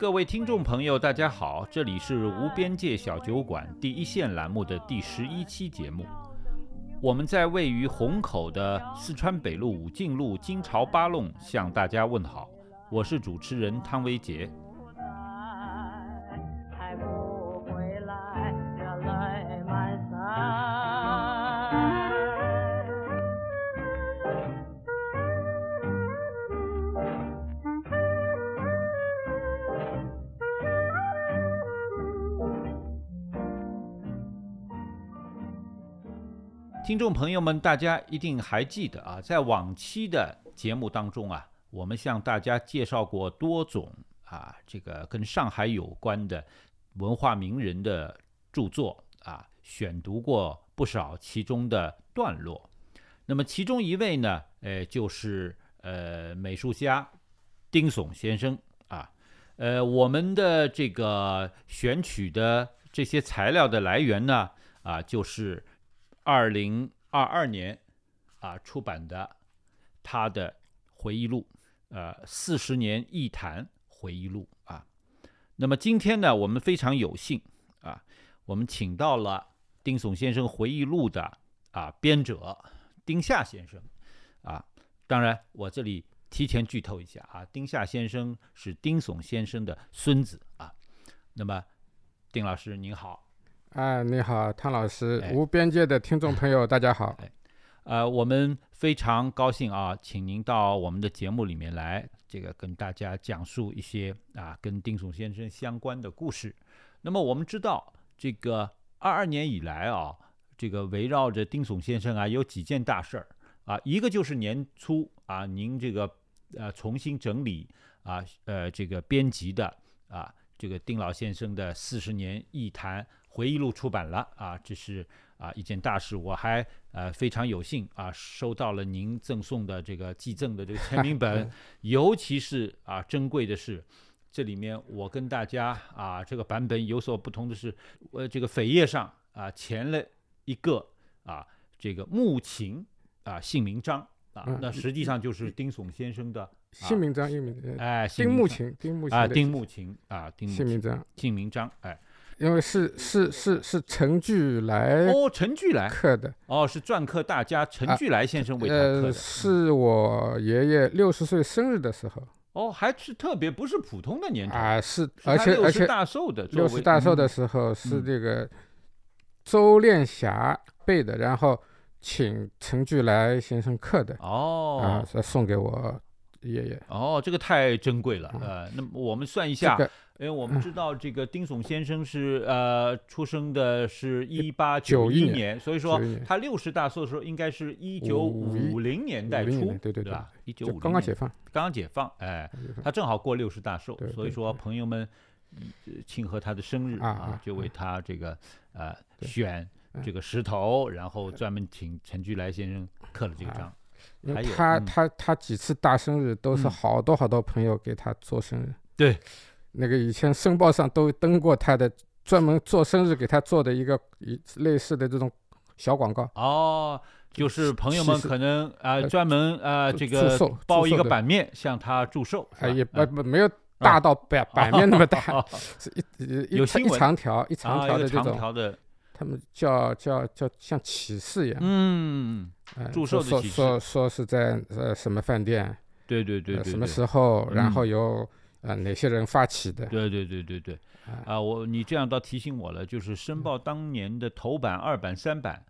各位听众朋友，大家好，这里是无边界小酒馆第一线栏目的第十一期节目。我们在位于虹口的四川北路武进路金朝八弄向大家问好，我是主持人汤维杰。众朋友们，大家一定还记得啊，在往期的节目当中啊，我们向大家介绍过多种啊，这个跟上海有关的文化名人的著作啊，选读过不少其中的段落。那么其中一位呢，呃，就是呃美术家丁悚先生啊，呃，我们的这个选取的这些材料的来源呢，啊，就是二零二二年啊出版的他的回忆录，呃，四十年一谈回忆录啊。那么今天呢，我们非常有幸啊，我们请到了丁悚先生回忆录的啊编者丁夏先生啊。当然，我这里提前剧透一下啊，丁夏先生是丁悚先生的孙子啊。那么，丁老师您好。啊，你好，汤老师哎，无边界的听众朋友，大家好。呃，我们非常高兴啊，请您到我们的节目里面来，这个跟大家讲述一些啊跟丁悚先生相关的故事。那么我们知道，这个二二年以来啊，这个围绕着丁悚先生啊，有几件大事儿啊，一个就是年初啊，您这个呃重新整理啊呃这个编辑的啊这个丁老先生的四十年艺坛回忆录出版了啊，这是啊一件大事，我还呃非常有幸啊收到了您赠送的这个寄赠的这个签名本，尤其是啊珍贵的是。这里面我跟大家啊，这个版本有所不同的是，呃，这个扉页上啊填了一个啊这个木琴啊姓名章啊，嗯那实际上就是丁悚先生的姓名章，姓名，呃哎丁木琴，丁木琴啊丁木琴啊丁姓名章，姓名章哎。因为是是是是陈巨来哦陈巨来。刻的，哦是篆刻大家陈啊巨来先生为他刻呃，的，是我爷爷六十岁生日的时候。哦还是特别不是普通的年头，啊，是，而且而且大寿的六十大寿的嗯。时候是嗯。这个周练霞背的，然后请陈巨来先生刻的啊，哦是送给我爷爷。哦这个太珍贵了嗯呃，那么我们算一下。这个因为我们知道这个丁悚先生是呃出生的是一八91年一年，所以说他六十大寿的时候应该是一九五零年代初，年对对对吧？一九就五刚刚解放，刚刚解放，哎，他正好过六十大寿对，所以说朋友们呃庆贺他的生日啊啊就为他这个呃选嗯这个石头，然后专门请陈巨来先生刻了这个啊章。因为他他他几次大生日都是嗯好多好多朋友给他做生日。对，那个以前申报上都登过他的专门做生日给他做的一个一类似的这种小广告。哦，就是朋友们可能啊、呃专门啊、这祝个寿包一个版面向他祝寿，是哎，吧也哎不不没有大到版版面那么大，哦是一一长条一长条的这种，条的，他们叫叫叫像启示一样。嗯，哎祝说说寿的启示说说是在呃什么饭店，对对对对，呃什么时候，然嗯。后由呃哪些人发起的。对对对对对，啊，我你这样倒提醒我了，就是申报当年的头版、二版、三版，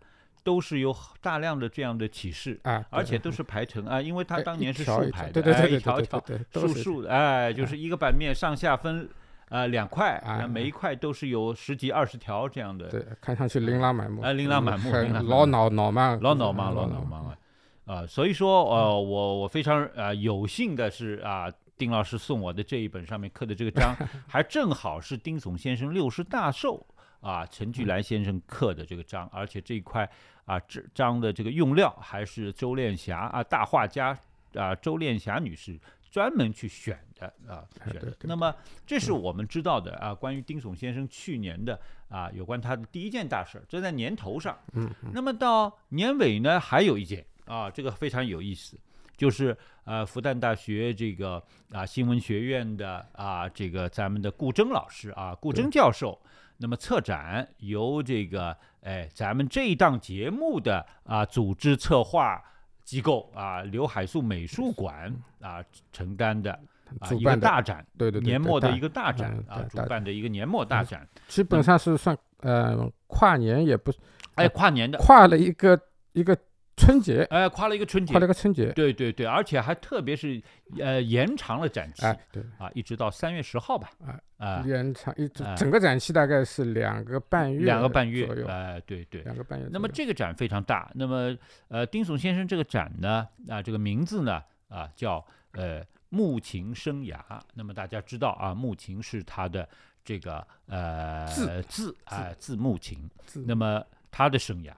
都是有大量的这样的启示，啊，而且都是排成啊，因为它哎一当年是竖排的，哎对对对对一条一条竖竖的，哎，就是一个版面上下分呃两块，每一块都是有十几二十条这样的，对，看上去琳琅满目，哎琳琅满目 很琳琅满目。老脑脑慢，老脑忙，嗯老脑忙啊，啊，所以说呃，我我非常呃有幸的是啊。丁老师送我的这一本上面刻的这个章，还正好是丁悚先生六十大寿啊，陈巨兰先生刻的这个章，而且这一块啊这章的这个用料还是周练霞啊大画家啊周练霞女士专门去选的啊选的。那么这是我们知道的啊，关于丁悚先生去年的啊有关他的第一件大事儿，这在年头上。嗯，那么到年尾呢，还有一件啊，这个非常有意思，就是呃复旦大学这个啊新闻学院的啊这个咱们的顾铮老师啊顾铮教授，那么策展由这个哎咱们这一档节目的啊组织策划机构啊刘海粟美术馆啊承担的。啊，一个主办的大展，对对对，年末的一个大展啊，主办的一个年末大展，基本上是算呃跨年也不哎，跨年的，跨了一个一个春节，哎，跨了一个春节。跨了，个春节，对对对，而且还特别是呃延长了展期。哎，对，啊，一直到三月十号吧，哎啊，延长一整个展期大概是两个半月，两个半月左，右，哎，对对。两个半月。那么这个展非常大，那么呃，丁悚先生这个展呢，啊，这个名字呢，啊，叫呃木琴生涯。那么大家知道啊，木琴是他的这个呃字。字啊字。木琴。字。那么他的生涯。啊，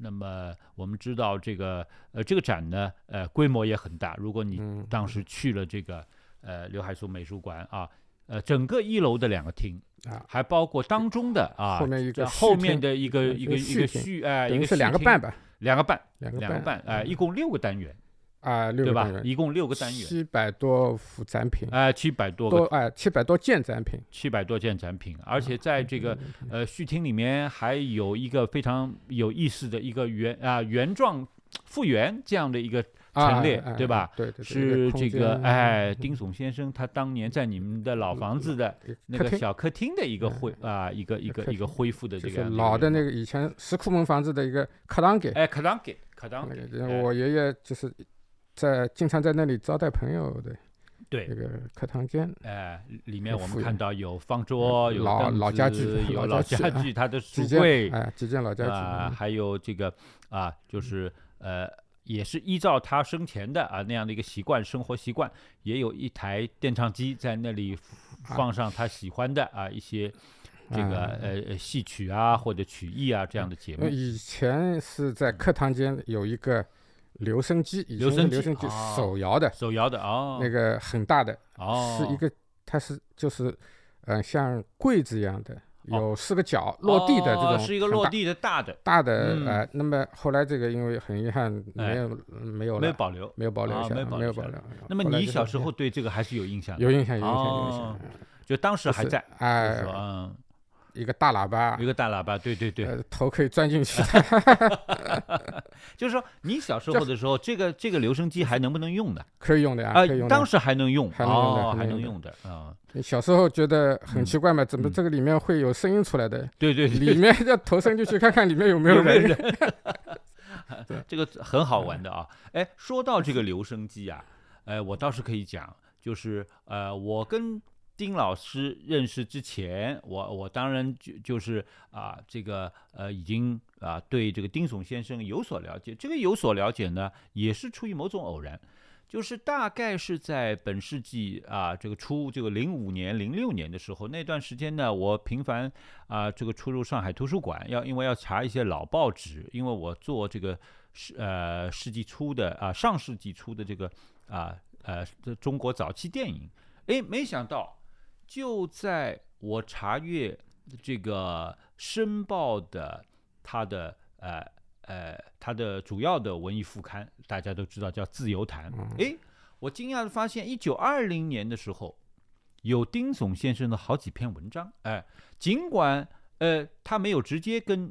那么我们知道这个呃这个展呢，呃规模也很大。如果你嗯当时去了这个呃刘海粟美术馆啊，呃整个一楼的两个厅啊，还包括当中的啊后面一个呃后面的一个呃一个一个续厅续哎一个是两个半吧，两个半两个半哎，嗯一共六个单元啊，六对吧？个单？元，一共六个单元。七百多幅展品，哎，七百多个多哎七百多件展品，七百多件展品，而且在这个嗯呃序厅里面还有一个非常有意思的一个原啊原状复原这样的一个啊陈列哎对吧？对对对，是这个间哎丁悚先生他当年在你们的老房子的那个小客厅的一个嗯恢啊一个一个一个恢复的这个老的那个个以前石库门房子的一个客堂给，哎客堂给可当那给我爷爷就是在经常在那里招待朋友的对。这个课堂间，哎，里面我们看到有方桌，有老老家具有老 老家家具啊具，它的书柜哎几件老家具还有这个啊，就是呃，也是依照他生前的啊那样的一个习惯，生活习惯，也有一台电唱机在那里放上他喜欢的啊一些这个呃戏曲啊或者曲艺啊这样的节目。以前是在课堂间有一个留声机，以留声机前是留声机哦手摇的，手摇的哦，那个很大的，哦。是一个它是就是嗯像柜子一样的，哦。有四个角落地的这哦种，是一个落地的大的，大的嗯。呃，那么后来这个因为很遗憾哎没有没有了，没有保留。没有保留下来，啊没有保留。那么你小时候对这个还是有印象的？有印象有印象有印哦。象，就当时还就是在，就是哎说，嗯，一个大喇叭一，个大喇叭，对对对，呃，头可以钻进去，就是说你小时候的时候，这个这个留声机还能不能用的？可以用的呀，啊可以用，的当。时还能用，还能用的哦，还能用的啊，你小时候觉得很嗯奇怪嘛，怎么嗯这个里面会有声音出来的？对对里，面要头伸进去看看里面有没有。人？这个很好玩的啊！哎，说到这个留声机啊，呃，我倒是可以讲，就是呃，我跟丁老师认识之前，我我当然就就是啊、这个呃，已经啊、对这个丁悚先生有所了解。这个有所了解呢，也是出于某种偶然。就是大概是在本世纪啊，这个初这个零五年、零六年的时候，那段时间呢，我频繁啊这个出入上海图书馆，要因为要查一些老报纸，因为我做这个世呃世纪初的啊上世纪初的这个啊呃这中国早期电影，诶，没想到就在我查阅这个《申报》的它的呃呃它的主要的文艺副刊，大家都知道叫《自由谈》。哎，我惊讶的发现，一九二零年的时候，有丁悚先生的好几篇文章。哎，尽管呃他没有直接跟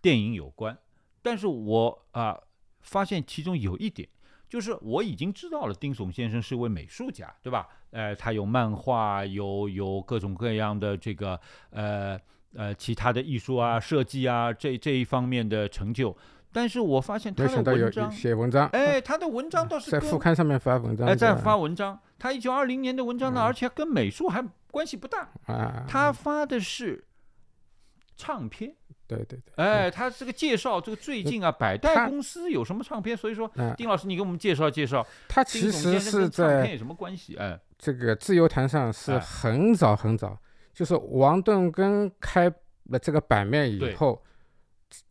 电影有关，但是我啊、发现其中有一点。就是我已经知道了，丁悚先生是位美术家，对吧？呃，他有漫画，有有各种各样的这个呃呃其他的艺术啊、设计啊这这一方面的成就。但是我发现他的文章，写文章，哎，他的文章倒是在副刊上面发文章，哎，在发文章，他一九二零年的文章呢，嗯而且跟美术还关系不大，啊，他发的是唱片。对对对，哎，他这个介绍这个最近啊，百代他公司有什么唱片？所以说，嗯，丁老师，你给我们介绍介绍，他其实是先生跟唱片在有什么关系？哎，这个自由坛上是哎。很早很早，就是王顿根开了这个版面以对。后，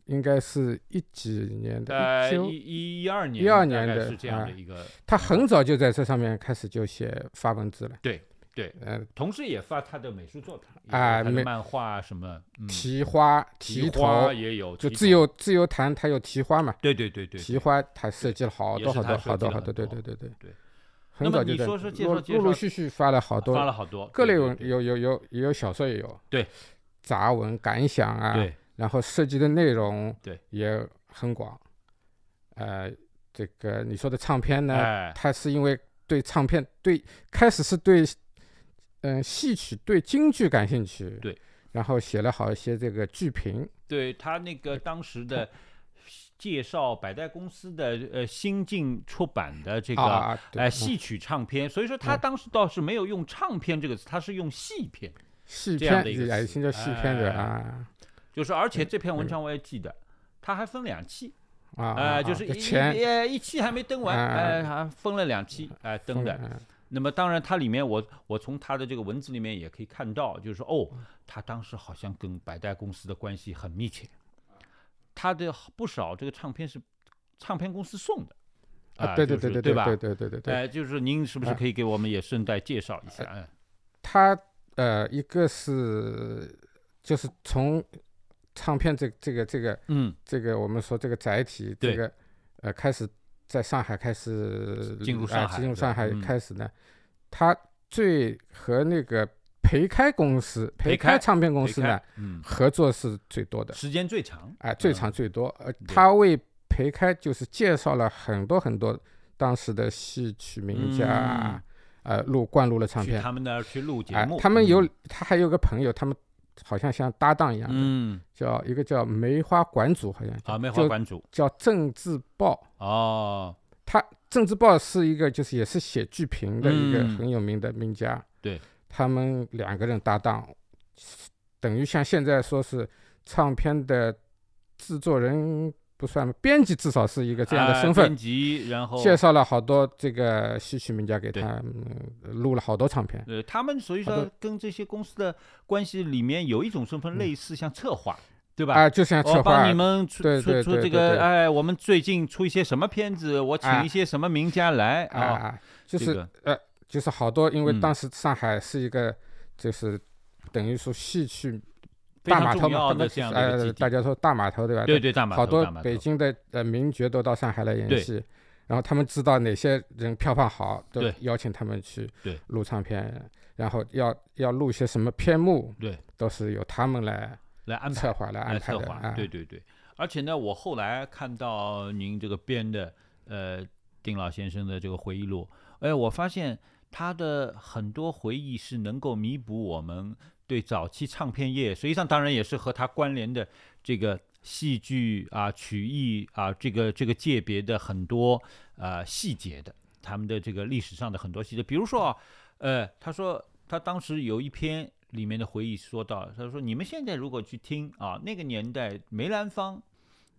应该是一几年的，呃，一九一一一二年，12大年的概是这样的哎。一个，他很早就在这上面开始就写发文字了，对对，嗯，同时也发他的美术作品，哎美也有他的漫画什么，嗯，提花头，也有，就自由自由谈，他有提花嘛，对对对对，提花他设计了好多好多好多好多，对对对对对。很早就在陆陆陆续续发了好多发多了好多各类文有有有也有小说也有，对，杂文感想啊，对。然后涉及的内容对。也很广，呃，这个你说的唱片呢，哎，它是因为对唱片对开始是对嗯戏曲对京剧感兴趣，对，然后写了好一些这个剧评，对他那个当时的介绍百代公司的呃新进出版的这个啊，对哎嗯戏曲唱片，所以说他嗯当时倒是没有用唱片这个词，他是用戏片，戏这样片的一个词也现在戏片的哎啊就是而且这篇文章我也记得，他还分两期，啊，就是一前呃一期还没登完，啊哎，还分了两期，哎登的。嗯那么当然，它里面我我从它的这个文字里面也可以看到，就是说哦，他当时好像跟百代公司的关系很密切，他的不少这个唱片是唱片公司送的，啊，对对对对对吧？对对对对对哎，就是您是不是啊可以给我们也顺带介绍一下？嗯，他呃一个是就是从唱片这这个这个嗯，这个我们说这个载体这个呃开始在上海开始啊进入上海进入上海嗯。开始呢，他最和那个培开公司培培开开唱片公司呢嗯，合作是最多的，时间最长，哎最嗯长最多，呃他为培开就是介绍了很多很多当时的戏曲名家啊，呃录灌录了唱片，他们那儿去录节哎目，，他们有嗯他还有个朋友，他们好像像搭档一样的，嗯叫一个叫梅花馆主，好像叫啊，梅花馆主叫政治报。哦，他郑智豹是一个就是也是写剧评的一个嗯很有名的名家。对，他们两个人搭档，等于像现在说是唱片的制作人不算，编辑至少是一个这样的哎身份编。辑，然后介绍了好多这个戏曲名家给他，嗯录了好多唱片。呃，他们所以说跟这些公司的关系里面有一种身份类似，像策划，对吧？啊，就像策划帮你们出对出出这对对对对个，哎，我们最近出一些什么片子，我请啊一些什么名家来啊就是这个就是好多，因为嗯当时上海是一个，就是等于说戏曲大码头嘛，这样呃，大家说大码头对吧？对对，大码头好多北京的呃名角都到上海来演戏，然后他们知道哪些人票房好，都对邀请他们去对录唱片，然后要要录些什么篇目，对都是由他们来来安排策划来安来策划，排的啊。对对对。而且呢，我后来看到您这个编的呃丁老先生的这个回忆录，哎，我发现他的很多回忆是能够弥补我们对早期唱片业，实际上当然也是和他关联的这个戏剧啊、曲艺啊这个这个界别的很多呃细节的，他们的这个历史上的很多细节，比如说啊，呃，他说他当时有一篇里面的回忆说到，他说你们现在如果去听啊，那个年代梅兰芳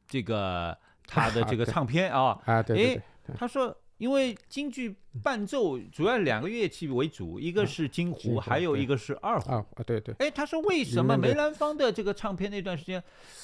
这个他的这个 唱片啊，啊，对对诶对，他说因为京剧伴奏主要两个乐器为主，一个嗯。是京胡，还有一个是二胡。啊啊对对，哎，他说为什么梅兰芳的这个唱片那段时间，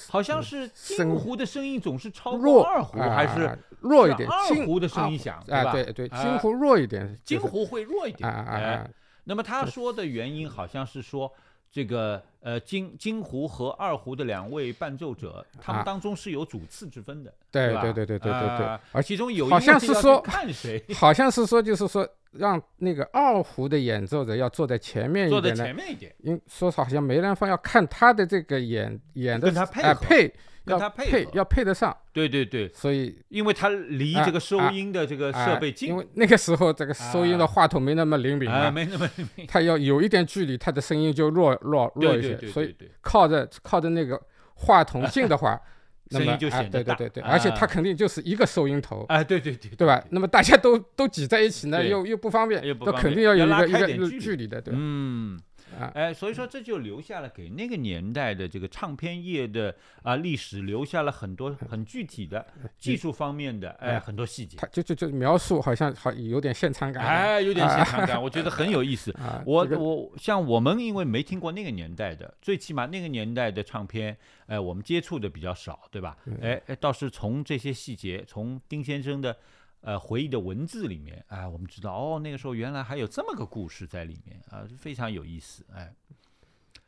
好像是京声胡的声音总是超过二胡，还是啊弱一点，二胡的声音啊响，对对，啊京胡弱一点，就是京胡会弱一点。啊啊，那么他说的原因好像是说，这个呃金金胡和二胡的两位伴奏者，他们啊当中是有主次之分的，吧对对对对对对对啊，而其中有一好像是说看谁好像是说，就是说让那个二胡的演奏者要坐在前面一点呢。前面一点，因说好像梅兰芳要看他的这个演演的跟他配合啊配跟要他配配要配得上，对对对，所以因为它离啊这个收啊音的这个啊设备近。因，为那个时候这个收音的啊。话筒没那么灵敏没那么他要有一点距离，它的声音就弱弱弱一些，所以靠着靠着那个话筒近的话，声音就显得大对对对对，而且它啊肯定就是一个收音头，哎，对对对对吧？？那么大家都都挤在一起呢，又又不方便，那肯定要有一个一个距离。距离的，对吧？嗯。啊，哎，所以说这就留下了给那个年代的这个唱片业的啊历史留下了很多很具体的技术方面的哎哎很多细节，他就就就描述好像好有点现场感，哎，有点啊现场感，我觉得很有意思。啊，我我像我们因为没听过那个年代的，最起码那个年代的唱片，哎，我们接触的比较少，对吧？哎哎，倒是从这些细节，从丁先生的呃回忆的文字里面，哎，我们知道哦，那个时候原来还有这么个故事在里面啊，非常有意思，哎。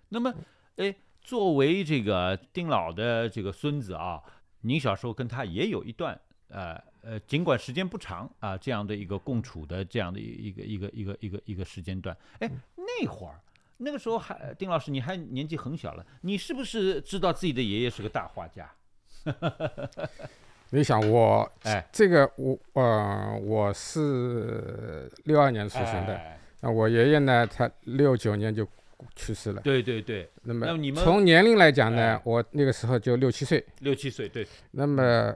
那么，哎，作为这个丁老的这个孙子啊，您小时候跟他也有一段呃呃，尽管时间不长啊，这样的一个共处的这样的一个一个一个一个一个时间段。哎，那会儿那个时候还丁老师你还年纪很小了，你是不是知道自己的爷爷是个大画家？你想我哎，这个我呃我是六二年出生的，哎。那我爷爷呢，他六九年就去世了。对对对，那么从年龄来讲哎呢，我那个时候就六七岁。六七岁，对，那么，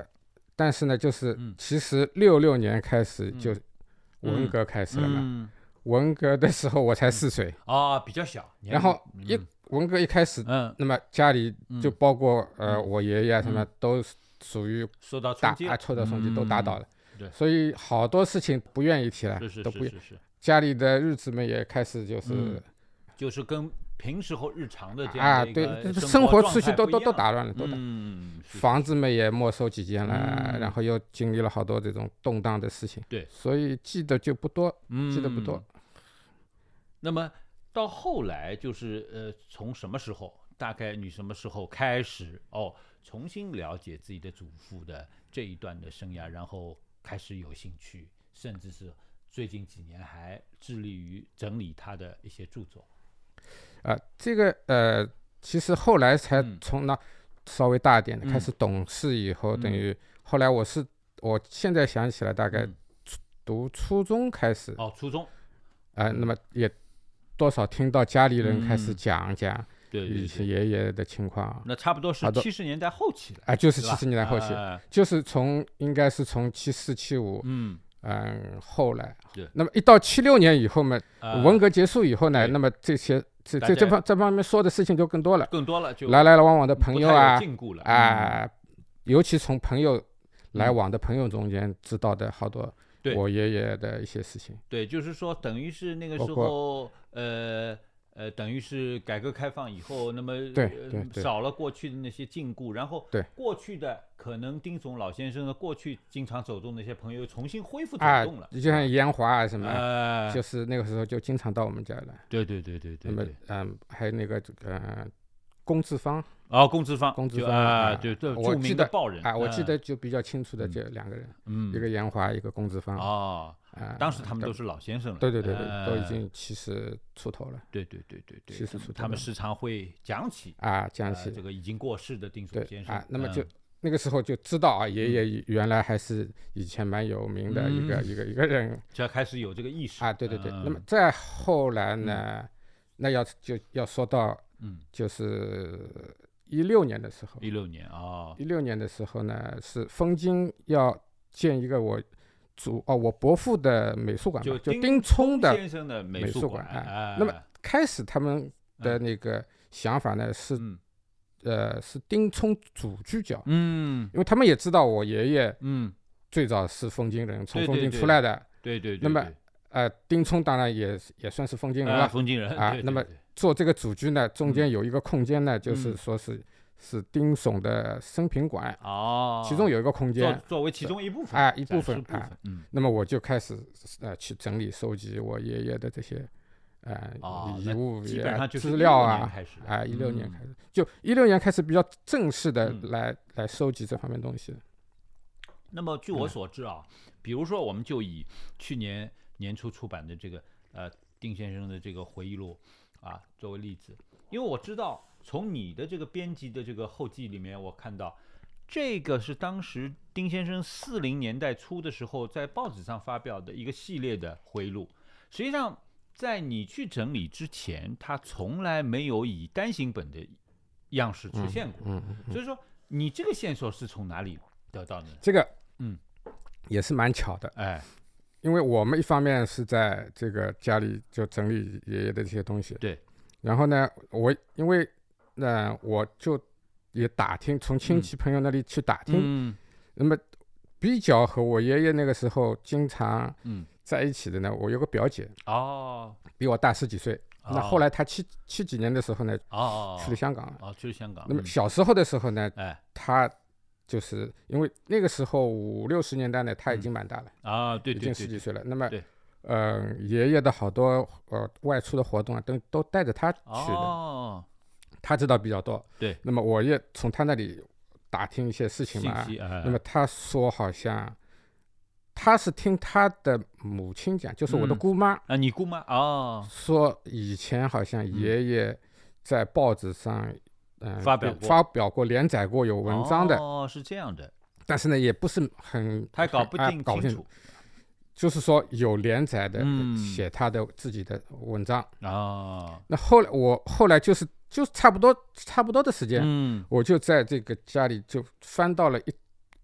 但是呢，就是嗯。其实六六年开始嗯就。文革开始了嘛。嗯，文革的时候我才四岁，啊，比较小，然后龄一文革一开始，嗯，那么家里就嗯包括呃嗯。我爷爷啊什么嗯。都属于受到打啊受到冲击都打倒嗯了。对所以好多事情不愿意提了都不是是是，家里的日子们也开始就是嗯就是跟平时候日常的这啊，对，生生活秩序都都都打乱了，都打。嗯，房子们也没收几间了，嗯然后又经历了好多这种动荡的事情，对所以记得就不多，记得不多嗯。那么到后来就是呃，从什么时候？大概你什么时候开始哦，重新了解自己的祖父的这一段的生涯，然后开始有兴趣，甚至是最近几年还致力于整理他的一些著作。啊，这个呃，其实后来才嗯。从那稍微大一点的嗯开始懂事以后，等嗯。于后来我是我现在想起来，大概嗯。读初中开始哦，初中，啊，那么也多少听到家里人开始嗯。讲讲对对以前对，爷爷的情况那差不多是七十年代后期了。啊，就是七十年代后期，哎就是从应该是从七四七五，嗯，嗯，后来对，那么一到七六年以后嘛，啊。文革结束以后呢，对。那么这些这这这方这方面说的事情就更多了，更多了，就来来往往的朋友啊啊，尤其从朋友来嗯。往的朋友中间知道的好多对。我爷爷的一些事情。对，就是说，等于是那个时候，呃呃，等于是改革开放以后，那么对呃对对少了过去的那些禁锢，然后对过去的可能丁总老先生的过去经常走动那些朋友又重新恢复走啊动了，，就像烟华啊什么，呃，就是那个时候就经常到我们家来。对对对对对那么对，嗯，还有那个这个呃龚志芳哦，龚志芳，龚志芳就啊，啊对对，著名的得报人啊，我记嗯得就比较清楚的嗯这两个人，嗯，一个严华，一个龚志芳。哦，啊，当时他们都是老先生了，对对对对，都已呃经七十出头了对对对对对，七十出头他们时常会讲起啊，讲呃起这个已经过世的丁总对先生啊，那么就嗯那个时候就知道啊，爷爷原来还是以前蛮有名的一个嗯一个一个人就要开始有这个意识啊，对对对。那么嗯再后来呢，那要就要说到嗯，就是一六年的时候，一六年啊，一六年的时候呢，是枫金要建一个我祖哦我伯父的美术馆嘛，就丁丁聪的。先生的美美术术馆哎哎，那么开始他们的嗯那个想法呢是嗯呃是丁聪主居角，嗯因为他们也知道我爷爷嗯，最早是枫金人，从枫金对对对出来的。对对对，那么对呃，丁聪当然也也算是枫金人啊了。风景人啊那么做这个主居呢，中间有一个空间呢，就是嗯说是是丁悚的生平馆，哦，其中有一个空间。作为其中一部分啊一部分啊，嗯，那么我就开始呃去整理收集我爷爷的这些呃哦遗物基也本上就是资料啊啊，一六年嗯。开始，就一六年开始比较正式的嗯。来来收集这方面东西。那么据我所知啊，比如说我们就以去年年初出版的这个呃丁先生的这个回忆录啊作为例子，因为我知道从你的这个编辑的这个后记里面，我看到这个是当时丁先生四零年代初的时候在报纸上发表的一个系列的回忆录，实际上。在你去整理之前，他从来没有以单行本的样式出现过。嗯嗯嗯所以说，你这个线索是从哪里得到的呢？这个嗯也是蛮巧的，哎，因为我们一方面是在这个家里就整理爷爷的这些东西，对，然后呢，我因为那、我就也打听，从亲戚朋友那里去打听，嗯。那么比较和我爷爷那个时候经常嗯，在一起的呢，我有个表姐。哦。比我大十几岁，那哦。后来她七七几年的时候呢，去了香港了。哦，去了香港。那么嗯。小时候的时候呢，哎。她就是因为那个时候五六十年代呢，她已经蛮大了，啊，对已对对对，经十几岁了。那么，呃，爷爷的好多呃外出的活动啊，都都带着她去的，哦，她知道比较多。对，那么我也从他那里打听一些事情嘛。那么他说好像。他是听他的母亲讲，就是我的嗯。姑妈。啊，你姑妈哦，说，以前好像爷爷在报纸上，嗯、发表过。发表过、连载过有文章的，哦，是这样的，但是呢，也不是很，他搞不定啊搞不清楚。就是说有连载的，嗯。写他的自己的文章。啊，那后来我后来就是就差不多差不多的时间，嗯，我就在这个家里就翻到了一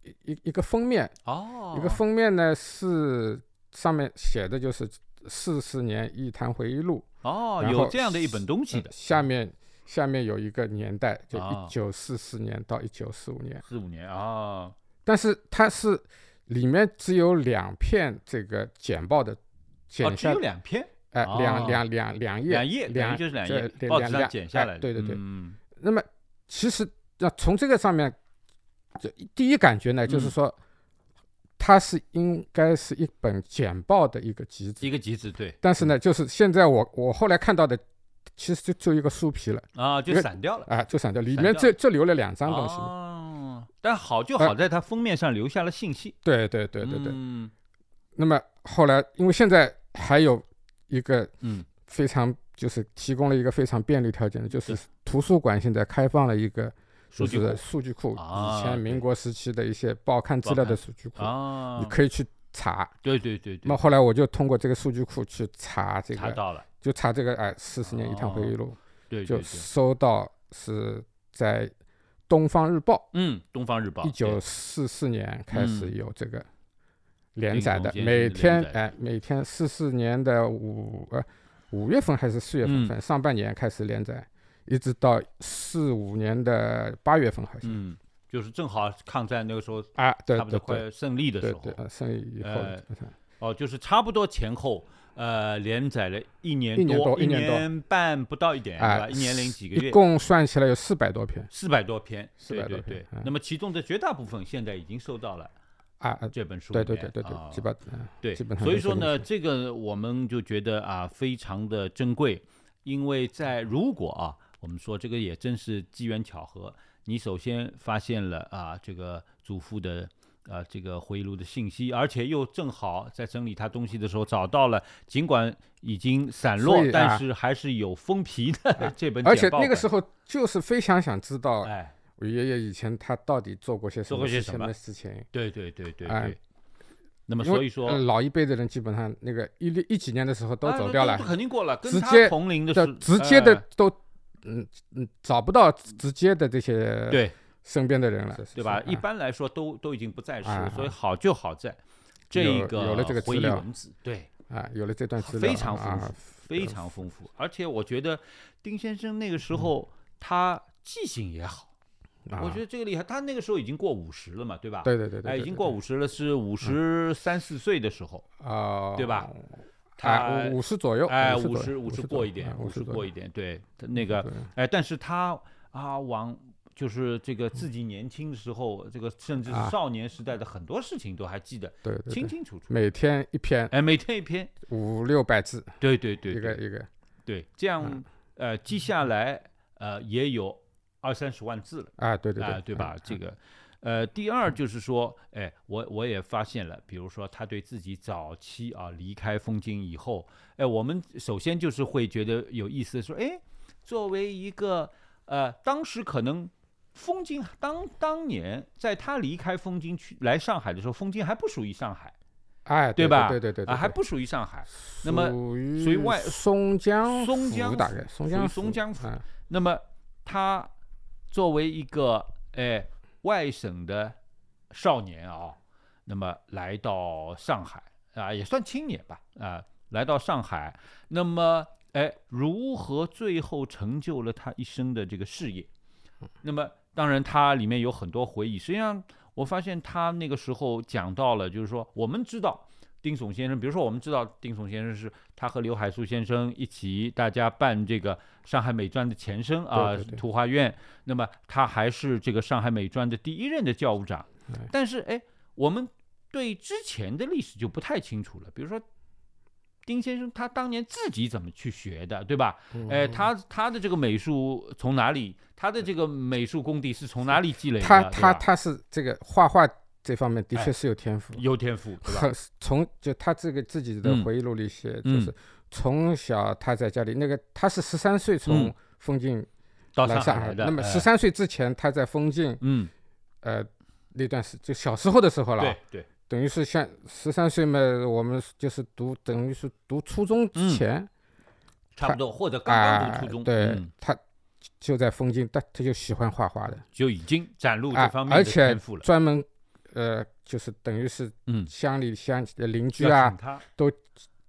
一一一个封面，哦，一个封面呢是上面写的就是四十年一坛回忆录，哦，有这样的一本东西呃的，下面下面有一个年代，就啊一九四四年到一九四五年，四五年啊，但是它是里面只有两片这个简报的哦，剪只有两篇，哎，哦两两两两页，两页，两就是两这页，报纸上剪下来的，哎对对对。嗯，那么其实那从这个上面，这第一感觉呢，就是嗯说，它是应该是一本简报的一个集子，一个集子对，但是呢，就是现在我我后来看到的，其实就就一个书皮了啊，就散掉了。啊，就散掉，里面就就留了两张东西嘛。哦，但好就呃好在它封面上留下了信息。对对对对对。嗯那么后来，因为现在还有一个嗯，非常就是提供了一个非常便利条件的，就是是。图书馆现在开放了一个就是数据库数据库，啊以前民国时期的一些报刊资料的数据库，啊，你可以去查。对对对对。那么，后来我就通过这个数据库去查这个，查到了，就查这个哎四十年一趟回忆录，就搜到是在《东方日报嗯，《东方日报》》一九四四年开始嗯。有这个连载的，每天哎每天四四年的五呃五月份还是四月份，嗯。反正上半年开始连载，一直到四五年的八月份好像嗯，就是正好抗战那个时候啊，对差不多对对。快胜利的时候。对对，，呃，胜利以后呃，哦，就是差不多前后。呃，连载了一年一年多一一年半不到一点，吧？一年零几个月。一，共算起来有四百多篇。四百多篇，四百多篇嗯。那么其中的绝大部分现在已经收到了啊，啊这本书对对对对对啊，基本嗯对，基本上所以说呢，这个我们就觉得啊，非常的珍贵，因为在如果啊，我们说这个也真是机缘巧合，你首先发现了啊，这个祖父的。啊，这个回忆录的信息，而且又正好在整理他东西的时候找到了，尽管已经散落，啊但是还是有封皮的这本而且那个时候就是非常想知道哎，我爷爷以前他到底做过些什么事情些什么事情。对对对对哎对。那么所以说呃老一辈的人基本上那个一六一几年的时候都啊走掉了都，肯定过了，跟接同龄的直接的哎都嗯嗯找不到直接的这些对身边的人了，对吧？是一般来说都都已经不在世了，啊所以好就好在这一个有了这个资回忆料文字，对，啊，有了这段资料非常丰啊富，非常丰富。而且我觉得丁先生那个时候他记性也好，啊我觉得这个厉害。他那个时候已经过五十了嘛，对吧？对对对对，哎，对已经过五十了，是五十三四岁的时候，啊，对吧？他啊，五十左右，哎，五五十五十过一点，五十过一点，对，那个哎，但是他啊，往就是这个自己年轻的时候，这个甚至少年时代的很多事情都还记得对对对，清清楚楚。每天一篇哎，每天一篇，五六百字，对对对一个对一个对，这样嗯呃记下来呃也有二三十万字了啊，对对啊，对，对吧嗯？这个呃，第二就是说，哎，我我也发现了，比如说他对自己早期啊离开风景以后，哎，我们首先就是会觉得有意思，说，哎，作为一个呃，当时可能。风景当当年在他离开风景去来上海的时候，风景还不属于上海哎，对吧对对啊，还不属于上海。那么属于外松江府松江大概松江松江府啊那么他作为一个哎外省的少年啊，那么来到上海啊，也算青年吧啊，来到上海，那么哎，如何最后成就了他一生的这个事业？那么当然，它里面有很多回忆。实际上，我发现他那个时候讲到了，就是说，我们知道丁悚先生，比如说我们知道丁悚先生是他和刘海粟先生一起，大家办这个上海美专的前身啊，图画院。那么他还是这个上海美专的第一任的教务长。但是哎，我们对之前的历史就不太清楚了。比如说，丁先生他当年自己怎么去学的，对吧？嗯哎，他他的这个美术从哪里？他的这个美术功底是从哪里积累的？他他他是这个画画这方面的哎确是有天赋，有天赋，对吧？很从就他这个自己的嗯回忆录里写，就嗯是从小他在家里，那个他是十三岁从嗯封晋到来上海，的，那么哎十三岁之前他在封晋，嗯，呃，那段时就小时候的时候了啊，对对，等于是像十三岁嘛，我们就是读等于是读初中之嗯前差不多，或者刚啊、刚读初中，对、嗯他就在封晋，他他就喜欢画画的就已经展露啊这方，面的而且天赋了。专门呃就是等于是嗯，乡里乡呃邻居啊都，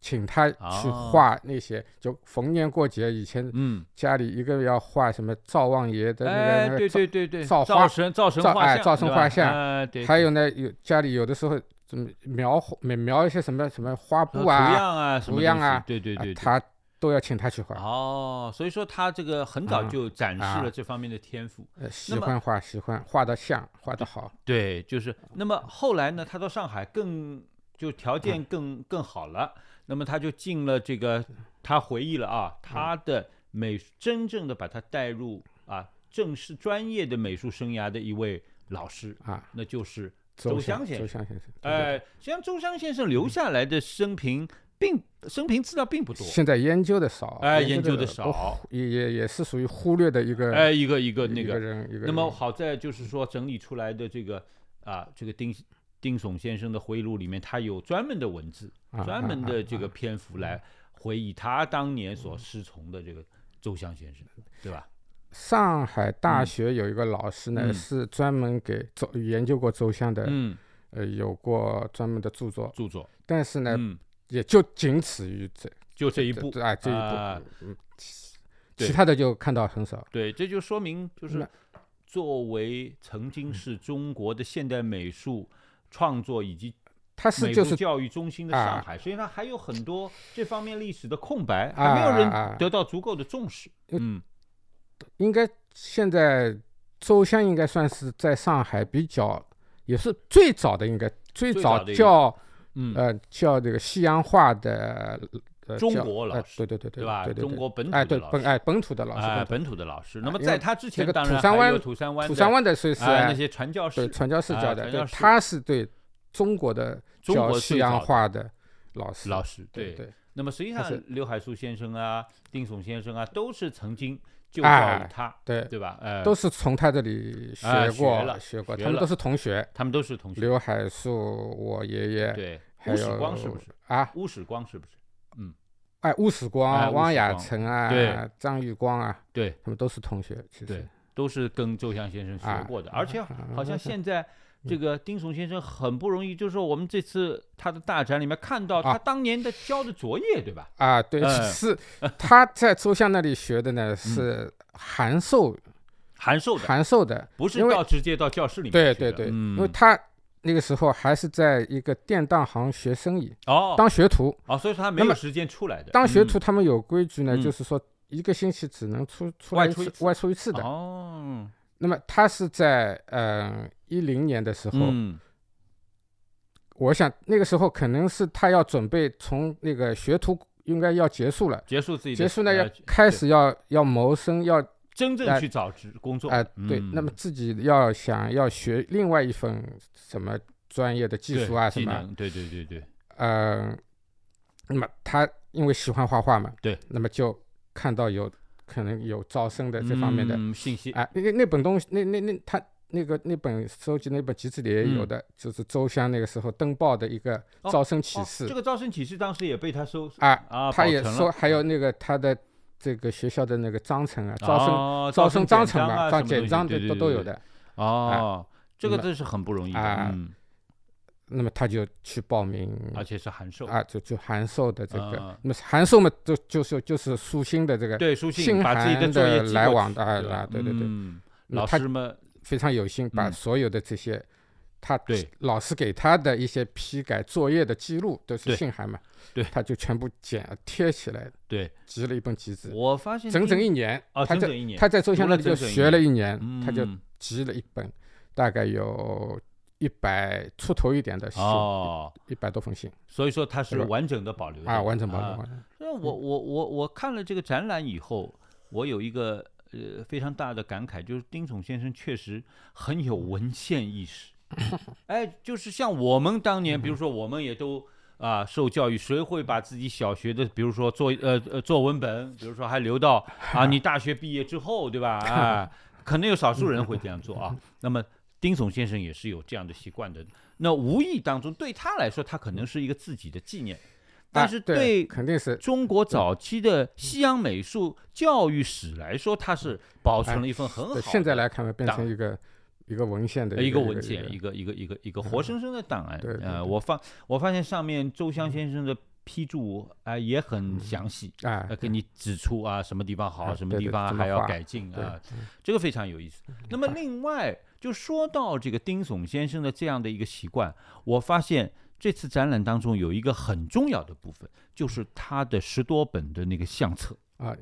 请他去哦画那些，就逢年过节以前嗯，家里一个要画什么灶王爷的那个、那个灶对对对，造花神造神画像，造哎造神画像？哎对，还有呢有家里有的时候怎么描描描一些什么什么花布啊，样啊，图样啊对对对，他都要请他去画。哦，所以说他这个很早啊就展示啊了这方面的天赋。呃，喜欢画，喜欢画的像，画的好。对，就是那么后来呢，他到上海更就条件嗯更更好了，那么他就进了这个，他回忆了啊，他的美真正的把他带入啊正式专业的美术生涯的一位老师，啊，那就是周周湘先生。周湘先生。哎，实际上周湘先生留下来的生平并生平资料并不多，现在研究的少，哎研究的少，也也也是属于忽略的一个哎，一个一个那个人一个。那么好在就是说整理出来的这个啊，这个丁丁悚先生的回忆录里面，他有专门的文字，啊专门啊的这个篇幅来回忆他当年所师从的这个周湘先生，对吧？上海大嗯。学有一个老师呢，嗯。是专门给周研究过周湘的，嗯，呃，有过专门的著作，著作，但是呢，嗯，也就仅此于这就这一部这啊这一啊部，嗯，其他的就看到很少。对，这就说明就是作为曾经是中国的现代美术创作以及它是就是教育中心的啊上海，所以它还有很多这方面历史的空白，啊还没有啊啊人得到足够的重视。嗯，应该现在周湘应该算是在上海比较，也是最早的，应该最早最早的叫嗯，呃叫这个西洋画的呃中国老师对对对对对吧？中国本土哎的老师，对本哎本土的老师，哎，本土的老师。那么在他之前，这个当然土山湾还有土山湾的土山湾的是哎哎那些传教士，对传教士啊教的，对他是对中国的中国教西洋化的画的老师老师对对那么实际上是，刘海粟先生啊、丁悚先生啊，都是曾经就哎教于他，对，对吧？呃，都是从他这里哎学过学过，他们都是同学。他们都是同学。刘海粟，我爷爷，对，还乌史有光是不是？啊？乌史光是不是？嗯。哎，乌史哎光、汪亚成啊对，张玉光啊，对，他们都是同学。其实。对，都是跟周湘先生学啊过的，而且啊好像啊现在这个丁悚先生很不容易，就是说我们这次他的大展里面看到啊。他当年的交的作业，对吧？啊，对，哎。是 他在周湘那里学的呢，是函授。函授的，函授的，不是到直接到教室里面去的。对对对，因为嗯，他那个时候还是在一个典当行学生意，哦当学徒。哦，所以说他没有时间出来的。嗯当学徒，他们有规矩呢，嗯就是说一个星期只能出出来一次，外出一次外出一次的。哦，那么他是在呃一零年的时候，嗯，我想那个时候可能是他要准备从那个学徒应该要结束了，结束自己结束呢呃要开始要要谋生，要真正哎去找职工作。哎、对，嗯那么自己要想要学另外一份什么专业的技术啊什么，对对对对，呃，那么他因为喜欢画画嘛，对，那么就看到有可能有招生的这方面的，嗯信息。哎，那那那本东西，那那那他那个那本收集那本集子里也有的，就是周湘那个时候登报的一个招生启哦事、这个招生启事当时也被他收啊，啊，他也说还有那个他的这个学校的那个章程啊，招生、哦招生招章程嘛，简章简章的都都有的。哦，这个真是很不容易的，啊嗯，那么他就去报名而且是函授，啊，就就函授的这个，啊那么函授嘛，就就是就是书信的这个对，书信信把自己函作业的来往的啊对对对。老师们非常有心，把嗯。所有的这些他对。老师给他的一些批改作业的记录都是信函嘛，对。他就全部剪贴起来，对，集了一本集子，我发现整整一年，啊，他在整整一年，他在周读了香那里就学了一年，他就嗯。集了一本，大概有一百出头一点的信，哦，一百多封信。所以说他是完整的保留啊，的完整保留。那我我我我看了这个展览以后，我有一个呃非常大的感慨，就是丁总先生确实很有文献意识。哎，就是像我们当年，比如说我们也都啊受教育，谁会把自己小学的，比如说作呃呃作文本，比如说还留到啊你大学毕业之后，对吧？啊，可能有少数人会这样做啊。那么丁总先生也是有这样的习惯的。那无意当中对他来说，他可能是一个自己的纪念，但是啊对对肯定是中国早期的西洋美术教育史来说，它是保存了一份很好对的。现在来看，变成一个一个文献的呃一个个文献，一个一个一个一个活生生的档案。呃，我发我发现上面周湘先生的批注啊、也很详细，啊呃，给你指出啊什么地方好，啊什么地方还要改进啊，这个非常有意思。那么另外就说到这个丁悚先生的这样的一个习惯，我发现这次展览当中有一个很重要的部分，就是他的十多本的那个相册。啊，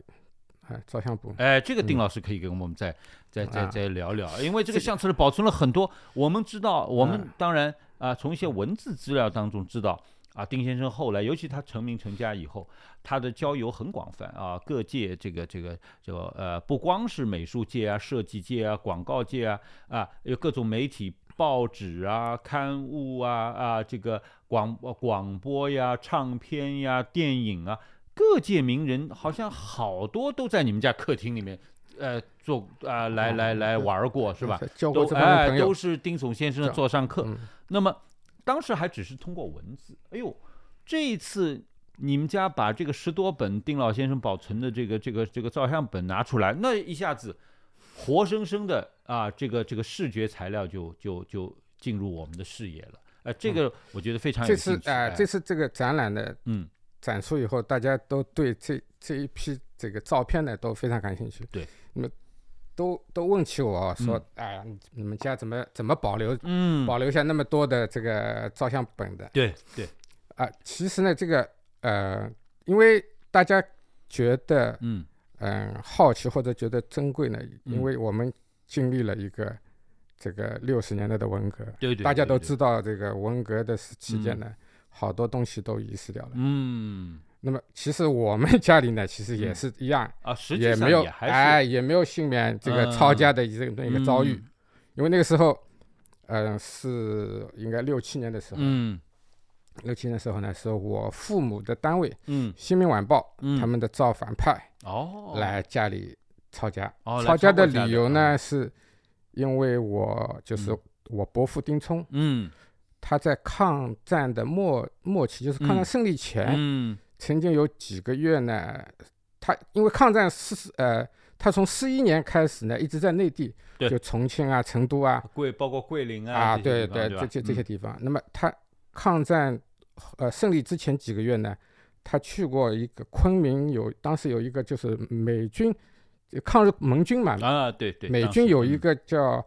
哎，照相簿哎，这个丁嗯老师可以跟我们再再再啊再聊聊，因为这个相册里保存了很多。我们知道，我们啊当然啊，从一些文字资料当中知道啊，丁先生后来，尤其他成名成家以后，他的交友很广泛啊，各界这个这个就呃，不光是美术界啊、设计界啊、广告界啊啊，有各种媒体。报纸啊、刊物啊啊，这个广广播呀、唱片呀、电影啊，各界名人好像好多都在你们家客厅里面，呃，做啊、来来来玩儿过是吧？都哎都，是丁总先生的座上客。嗯那么当时还只是通过文字，哎呦，这一次你们家把这个十多本丁老先生保存的这个这个这个照相本拿出来，那一下子活生生的啊，这个这个视觉材料就就就进入我们的视野了。呃，这个我觉得非常有嗯这次兴趣。啊，哎这次这个展览的嗯，展出以后，大家都对这这一批这个照片呢都非常感兴趣。对，那么都都问起我说嗯：“哎呀，你你们家怎么怎么保留嗯，保留下那么多的这个照相本的对对，啊？”其实呢，这个呃，因为大家觉得嗯嗯好奇或者觉得珍贵呢，嗯因为我们经历了一个这个六十年代的文革，对对，大家都知道这个文革的时期间嗯呢，好多东西都遗失掉了。嗯。那么其实我们家里呢，其实也嗯是一样，啊，实际上也没有哎，也没有幸免这个抄家的这个一个遭遇，嗯因为那个时候，嗯、是应该六七年的时候，嗯。六七年的时候呢，是我父母的单位《嗯新民晚报》嗯，他们的造反派哦。来家里抄家，哦抄家的理由啊呢，是因为我就是嗯。我伯父丁聪，嗯他在抗战的末末期，就是抗战嗯胜利前，嗯。曾经有几个月呢，他因为抗战四呃，他从四一年开始呢，一直在内地，对。就重庆啊、成都啊桂包括桂林啊啊，对对吧这这这些嗯地方。那么他抗战呃胜利之前几个月呢，他去过一个昆明有，当时有一个就是美军抗日盟军嘛，啊对对，美军有一个叫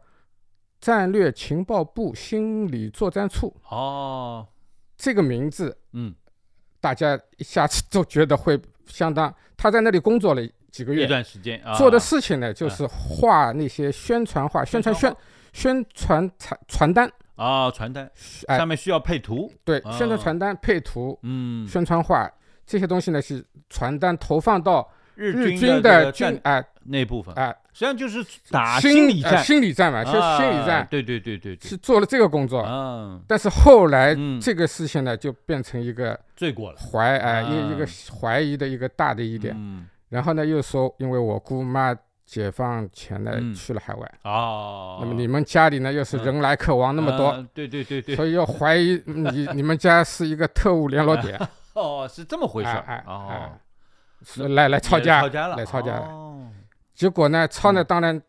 战略情报部心理作战处，哦这个名字嗯。大家一下子都觉得会相当。他在那里工作了几个月。一月，段时间啊。做的事情呢，就是画那些宣传画、宣传宣宣传传传单，啊传单。哎。上面需要配图。对，啊宣传传单配图、嗯。宣传画这些东西呢，是传单投放到日日军的的军哎。那部分。哎实际上就是打心心理战。呃心理战嘛，就是心理啊战。对对对对对。是做了这个工作。啊。但是后来嗯。这个事情呢，就变成一个罪过了。怀哎一一个啊怀疑的一个大的疑点。嗯。然后呢，又说因为我姑妈解放前呢嗯。去了海外，哦。那么你们家里呢又是嗯人来客往那么多，啊对对对对。所以要怀疑你你们家是一个特务联络点，哦是这么回事儿。哎哎是来来抄家也抄家了。来吵架了。哦结果呢，抄呢嗯。当然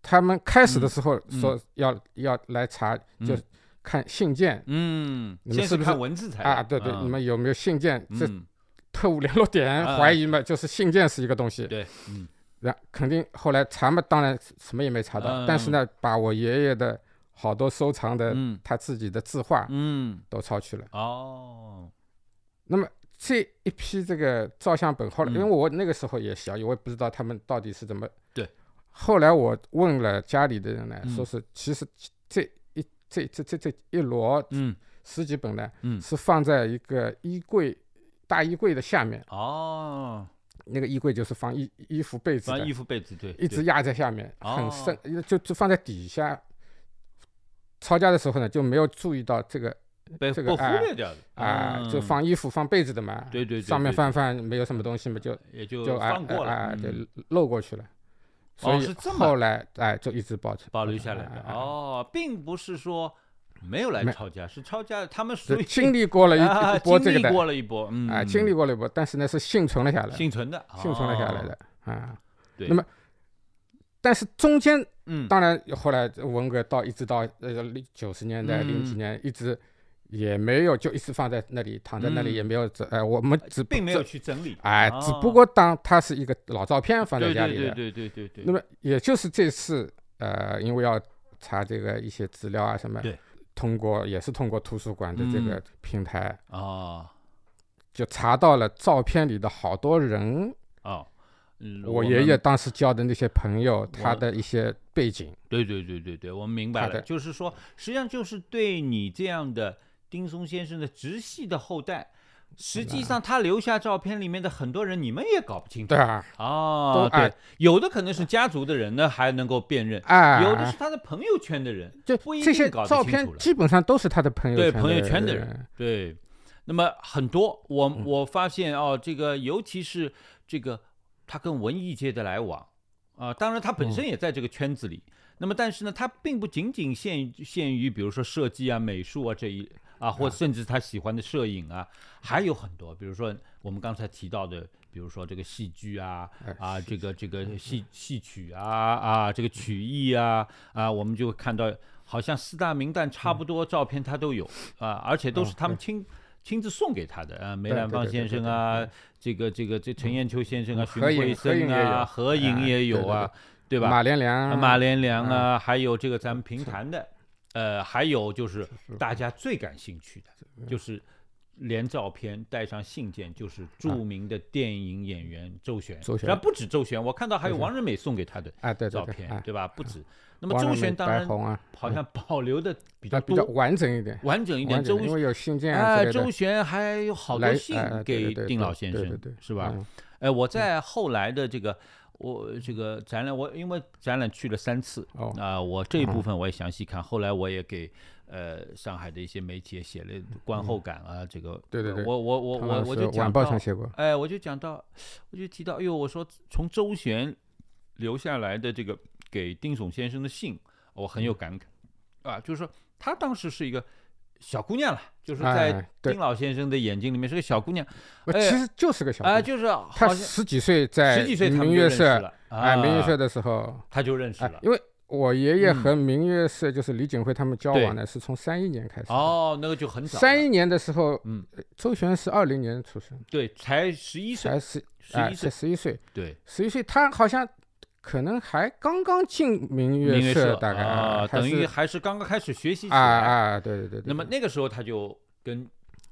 他们开始的时候嗯。说要、要来查，就嗯看信件、嗯，你们是不是看文字材料啊，对对，你们有没有信件？这嗯特务联络点啊怀疑嘛，就是信件是一个东西。对，嗯。然肯定后来查嘛，当然什么也没查到，嗯。但是呢，把我爷爷的好多收藏的嗯。他自己的字画嗯。都抄去了。哦，那么这一批这个照相本，后来嗯。因为我那个时候也小，我也不知道他们到底是怎么。对。后来我问了家里的人呢，嗯。说是其实这一这这这这一摞嗯。十几本呢，嗯。是放在一个衣柜大衣柜的下面，哦，那个衣柜就是放衣衣服被子的。放衣，服被子对，一直压在下面，哦。很深，就就放在底下。抄家的时候呢，就没有注意到这个被这个哎略掉的啊，就嗯放衣服、放被子的嘛。对对对上面对翻翻没有什么东西嘛，就也就就哎放过了，哎，嗯就漏过去了。所以是这么后来哎，就一直保存保留下来的哦，并不是说没有来没抄家，是抄家他们属于经历过了一波经历这个的，过了一波，嗯，啊，经历过了一波，但是呢是幸存了下来，幸存的，幸存了下来哦的，啊。对，那么但是中间嗯，当然后来文革到一直到呃九十年代嗯零几年一直也没有就一直放在那里躺在那里嗯。也没有整哎我们只并没有去整理，哎哦只不过当它是一个老照片放在家里的，对对对对对。对，那么也就是这次呃因为要查这个一些资料啊什么对，通过也是通过图书馆的这个嗯平台哦就查到了照片里的好多人，哦，嗯我爷爷当时交的那些朋友他的一些背景。对对对对对，我们明白了，就是说，实际上就是对你这样的丁松先生的直系的后代，实际上他留下照片里面的很多人，你们也搞不清楚对。啊，对，有的可能是家族的人呢，还能够辨认；哎，有的是他的朋友圈的人，就不一这些定搞照清楚了片基本上都是他的朋友对圈朋友圈的人人。对。那么很多，我嗯我发现哦，这个尤其是这个他跟文艺界的来往啊，当然他本嗯身也在这个圈子里。那么，但是呢，他并不仅仅限限于，比如说设计啊、美术啊这一啊，或甚至他喜欢的摄影啊，还有很多，比如说我们刚才提到的，比如说这个戏剧啊哎啊，这个这个戏戏曲啊啊，这个曲艺啊啊，我们就会看到，好像四大名旦差不多照片他都有啊，而且都是他们亲。亲自送给他的啊，梅兰芳先生啊，这个这个这陈彦秋先生啊，嗯荀慧生啊，合影哎也有啊，对吧？马连良啊，马连良嗯。啊，还有这个咱们评弹的，呃，还有就是大家最感兴趣的，就是连照片带上信件，就是著名的电影演员周璇。周璇然后不止周璇，我看到还有王仁美送给他的啊，对对照片，对吧？不止。那么周王仁美璇当然好像保留的比较比较多，完整一点，完整一点。周为有信件啊周璇还有好多信给丁老先生是吧？嗯哎，我在后来的这个我这个展览，我因为展览去了三次哦啊、我这一部分我也详细看。后来我也给呃上海的一些媒体也写了观后感啊，这个嗯对对对我我我我我就讲到哎，我就讲到，我就提到，哎呦，我说从周璇留下来的这个给丁悚先生的信，我很嗯。有感慨。啊，就是说她当时是一个小姑娘了，就是哎在丁老先生的眼睛里面是个小姑娘，其实就是个小啊、姑娘就是好他十几岁在十几岁明月社，了，哎，明月啊社的时候，他就认识哎了，。因为我爷爷嗯和明月社就是李景辉他们交往呢，是从三一年开始。哦，那个就很早，三一年的时候，嗯，周璇是二零年出生，对，才十一岁才，十十一岁，十一岁，对，十一岁，他好像可能还刚刚进明明月社大概啊，等于还是刚刚开始学习起啊来。啊，对对对对。那么那个时候他就跟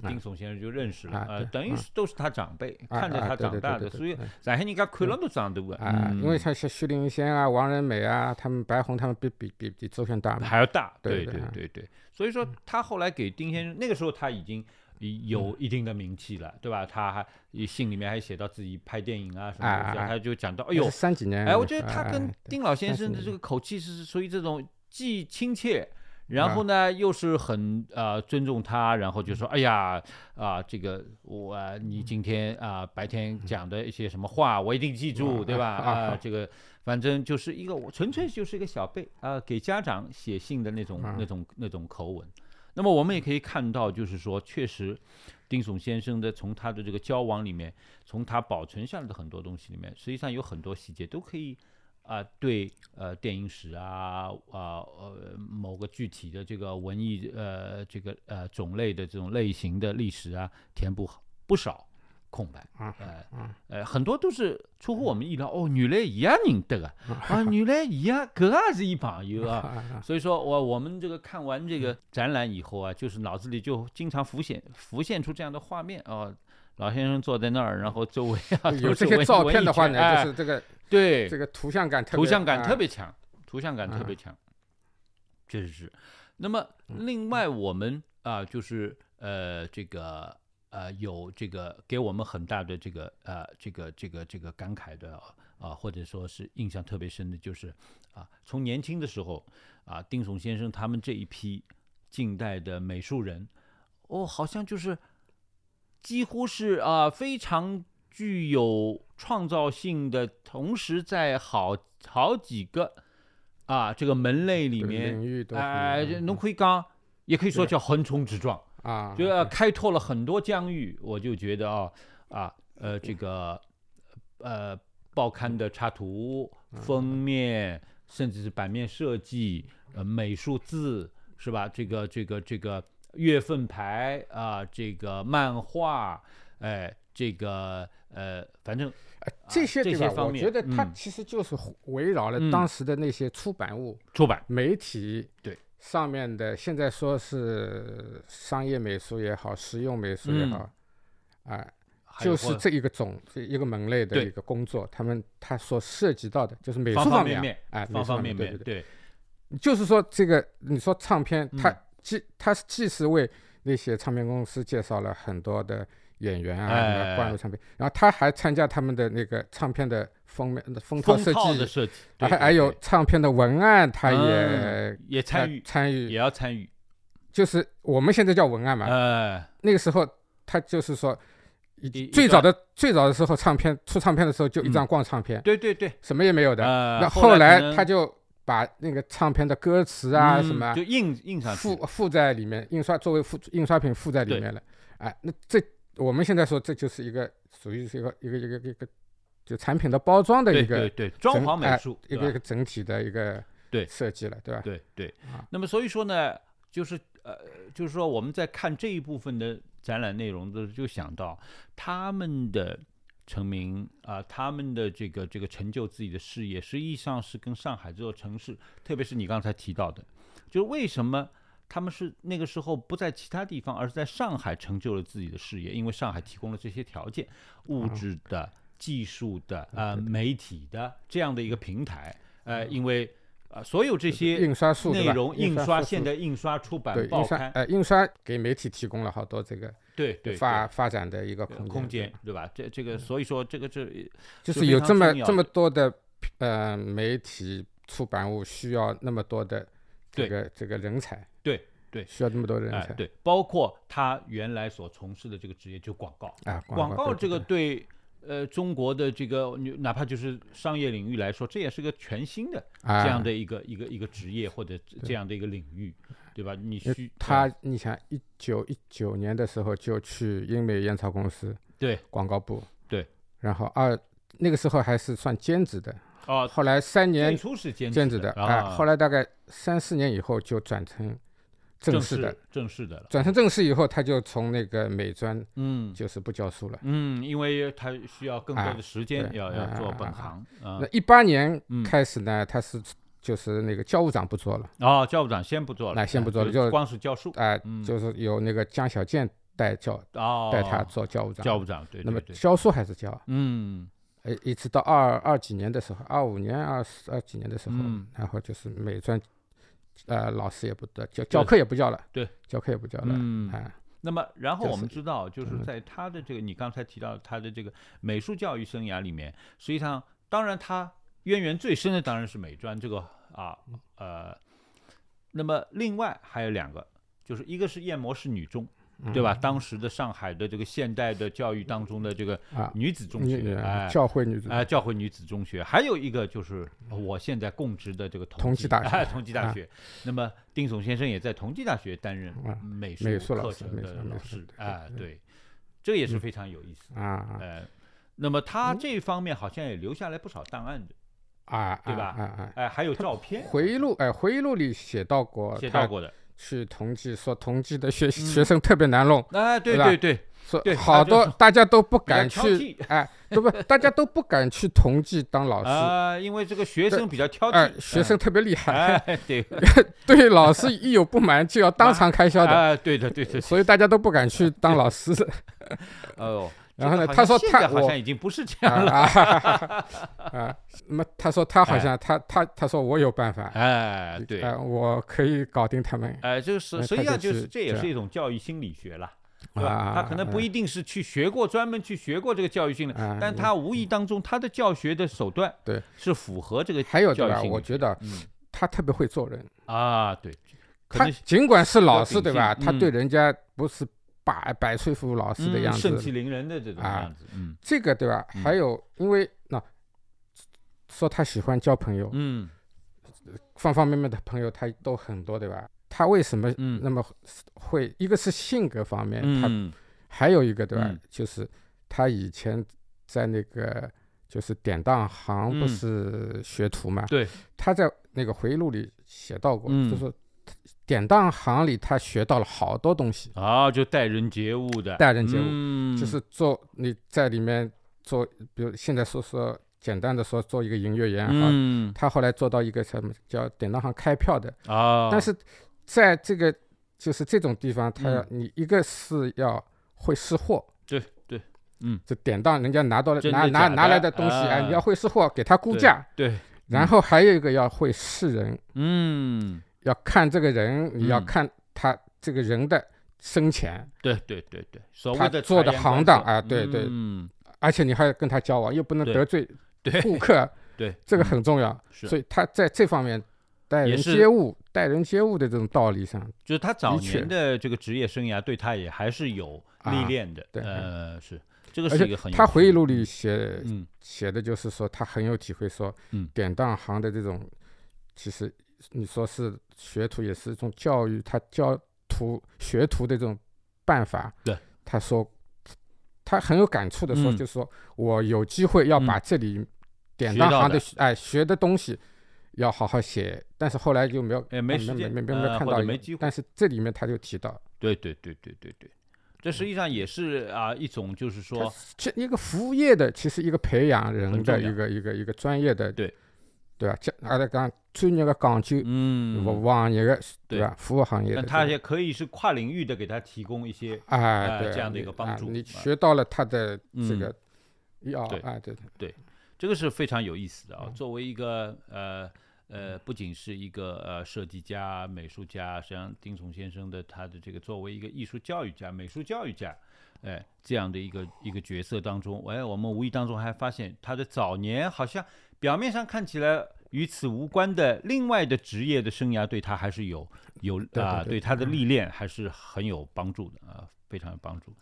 啊丁悚先生就认识了，啊呃，等于啊是都是他长辈，啊看着他长大的，所以上海人家看了都长大的，啊，因为他像像徐林仙啊、王仁美啊，他们白红他们比比比比周璇大嘛。还要大，对对对对，所以说他后来给丁先生，那个时候他已经有一定的名气了，对吧？他还信里面还写到自己拍电影啊什么东西啊，啊啊啊他就讲到，哎那呦，三几年。哎，我觉得他跟哎丁老先生的这个口气是属于这种既亲切，然啊后呢又是很呃尊重他，然后就说，哎呀啊、这个我、啊你今天啊、白天讲的一些什么话，我一定记住，啊对吧？啊 啊、这个反正就是一个我纯粹就是一个小辈啊、给家长写信的那种、啊那种那种口吻。那么我们也可以看到，就是说，确实，丁悚先生的从他的这个交往里面，从他保存下来的很多东西里面，实际上有很多细节都可以啊对呃电影史啊啊呃某个具体的这个文艺呃这个呃种类的这种类型的历史啊填补不少空白。啊呃啊呃，很多都是出乎我们意料。哦，原来伊样认得个啊，原来伊样搿也是伊朋友啊。啊所以说我我们这个看完这个展览以后啊，就是脑子里就经常浮现浮现出这样的画面哦。老先生坐在那儿，然后周围啊 有这些照片的话呢，就是这个对这个图像感图像感特啊别强，图像感特别强，确实是。那么另外我们啊，就是呃这个呃有这个给我们很大的这个呃这个这个这个感慨的啊，或者说是印象特别深的，就是啊从年轻的时候啊，丁悚先生他们这一批近代的美术人，哦，好像就是几乎是啊非常具有创造性的，同时在好好几个啊这个门类里面哎，嗯侬可以讲，也可以说叫横冲直撞，啊，就要开拓了很多疆域。我就觉得啊啊呃这个呃报刊的插图、嗯封面，甚至是版面设计、呃美术字是吧？这个这个这个月份牌啊，这个漫画，哎，这个呃反正这些对吧？这些方面我觉得它嗯其实就是围绕了嗯当时的那些出版物、出版媒体对上面的，现在说是商业美术也好，实用美术也嗯。好，啊，就是这一个种这一个门类的一个工作，他们他所涉及到的就是美术方方面哎，美方方面对对对，就是说这个你说唱片，它嗯。既它既是为那些唱片公司介绍了很多的演员啊，灌入唱片，然后他还参加他们的那个唱片的封面的封套设计，的设计，对对还还有唱片的文案，他嗯也也参与参与也与，要参与，就是我们现在叫文案嘛，呃，那个时候他就是说。最早的最早的时候，唱片出唱片的时候就一嗯张光唱片，对对对，什么也没有的。呃，那后来他就把那个唱片的歌词啊嗯什么就印印上去附，附在里面，印刷作为附印刷品附在里面了。哎，那这我们现在说这就是一个属于是一个一个一个一个就产品的包装的一个对对，装潢美术，一个一个整体的一个对设计了，对吧？对对啊。那么所以说呢，就是呃，就是说我们在看这一部分的展览内容的时候，就想到他们的成名啊、他们的这个这个成就自己的事业，实际上是跟上海这座城市，特别是你刚才提到的，就是为什么。他们是那个时候不在其他地方，而是在上海成就了自己的事业，因为上海提供了这些条件，物啊质的、技术的、呃媒体的这样的一个平台。呃，因为呃所有这些印刷术内容印刷，现术在印刷、出版对、报刊，印刷呃印刷给媒体提供了好多这个对对发发展的一个对空空间，对。吧？这这个，所以说这个这就是有这么这么多的呃媒体出版物需要那么多的这个这个人才，对对。需要那么多人才，哎对，包括他原来所从事的这个职业，就广告。啊，广告这个对。对呃中国的这个哪怕就是商业领域来说，这也是个全新的啊。这样的一个一个一个职业或者这样的一个领域，对吧？你需他，你想，一九一九年的时候就去英美烟草公司对。广告部，对，然后二那个时候还是算兼职的，哦，后来三最年初是兼兼职的啊，后来大概三四年以后就转成正正式的，正式的了，转成正式以后，他就从那个美专嗯就是不教书了。嗯，因为他需要更多啊的时间，要要做本行啊那。一八年嗯开始呢，他是就是那个教务长不做了，哦，教务长先不做了，那先不做了就就光是教书哎，嗯就是由那个江小健带教哦，带他做教务长。教务长，对那么教书还是教，嗯呃，一直到二二几年的时候，二五年、二四二几年的时候，嗯然后就是美专，呃，老师也不教，教教课也不教了，对，教课也不教了，嗯。哎，那么，然后我们知道，就是嗯在他的这个你刚才提到他的这个美术教育生涯里面，实际上，当然他渊源最深的当然是美专这个啊呃，那么另外还有两个，就是一个是燕模式女中，对吧？当时的上海的这个现代的教育当中的这个啊，女子中学，哎，教会女子，哎，教会女子中学，还有一个就是我现在供职的这个同济大学哎，同济大啊学。那么丁悚先生也在同济大学担任啊美术课程的老师美术对，这也是非常有意思。啊啊呃，那么他这方面好像也留下来不少档案的。啊，对吧啊啊，哎，还有照片回忆录，哎，回忆录里写到过，写到过的。去统计说统计的学学生特别难弄，哎，对对吧？对对，说好多 大家都不敢去，哎，对不？大家都不敢去统计当老师，啊，因为这个学生比较挑哎，剔，学生特别厉害，哎，对，对老师一有不满就要当场开销的，啊，对的对的，所以大家都不敢去当老师。哦，然后呢他说他好像已经不是这啊样了，啊 啊！那么他说他好像他他他说我有办法，哎，对，呃，我可以搞定他们哎，这个是那实际上就是这也是一种教育心理学了。对吧？啊。他可能不一定是去学过，专门去学过这个教育训练，啊，但他无意当中他的教学的手段对是符合这个还有对吧？我觉得嗯他特别会做人，啊，对，他尽管是老师对吧？他对嗯人家不是摆摆出一副老师的样子盛气子，凌人的这种啊样子，嗯这个对吧？嗯还有因为那说他喜欢交朋友，嗯方方面面的朋友他都很多对吧？他为什么嗯那么会？一个是性格方面，他嗯还有一个对吧？嗯就是他以前在那个就是典当行不嗯是学徒嘛？对，他在那个回忆录里写到过，嗯就说典当行里他学到了好多东西，啊，就待人接物的，待人接物，嗯。就是做你在里面做，比如现在说说简单的说做一个营业员哈，嗯。他后来做到一个什么叫典当行开票的，啊，但是在这个就是这种地方，他要、嗯。你一个是要会识货。对对，嗯，这典当人家拿到了拿拿拿来的东西，哎，啊你要会识货，给他估对价，对，然后还有一个要会识人，嗯，要看这个人，你要嗯。看他这个人的生前，对对对对，所他谓的做的行当啊对对。嗯，而且你还要跟他交往，又不能得罪 顾客，对，这个嗯。很重要。所以他在这方面待人接物、待人接物的这种道理上，就是他早年的这个职业生涯对他也还是有历啊练的，对呃，是。这个而且是一个很他回忆录里写嗯。写的就是说，他很有体会，说嗯。典当行的这种，其实你说是学徒，也是一种教育，他教徒学徒的这种办法。对，他说他很有感触的说，嗯就是说我有机会要把嗯这里典当行的哎学的东西。要好好写，但是后来就没有，哎没啊时间没没没看到有，或者没机会但是这里面他就提到，对对对对对对，这实际上也是啊一种就是说这一个服务业的，其实一个培养人的一个一个一个专业的，对对吧？这阿拉讲专业的讲究，嗯服务行业的对对吧？服务行业的那，他也可以是跨领域的给他提供一些哎，呃对这样的一你啊你个帮助啊学到了他的这嗯个要对啊，对对这个是非常有意思的啊。嗯作为一个呃呃，不仅是一个呃设计家、美术家，实际上丁崇先生的他的这个作为一个艺术教育家、美术教育家，哎，这样的一个一个角色当中，哎，我们无意当中还发现他的早年好像表面上看起来与此无关的另外的职业的生涯，对他还是有有对啊，对他的历练还是很有帮助的啊，非常有帮助。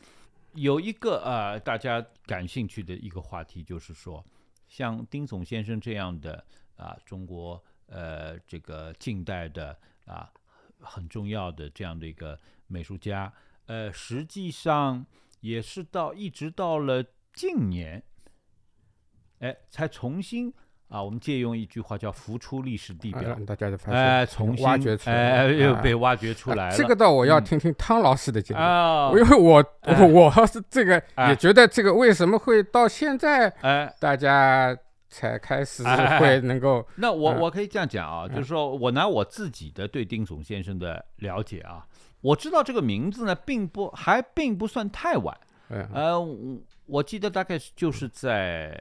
有一个呃，大家感兴趣的一个话题，就是说，像丁总先生这样的啊，中国呃这个近代的啊很重要的这样的一个美术家，呃，实际上也是到一直到了近年，哎，才重新啊，我们借用一句话叫“浮出历史地啊表让大家就”，发哎，现重新挖掘出来哎，又啊被挖掘出啊来了。这个倒我要嗯听听汤老师的节目，啊，因为我 我我是这个哎也觉得这个为什么会到现在哎，大家才开始会能够那我嗯我可以这样讲啊，就是说我拿我自己的对丁总先生的了解啊，我知道这个名字呢，并不还并不算太晚。嗯呃，我我记得大概是就是在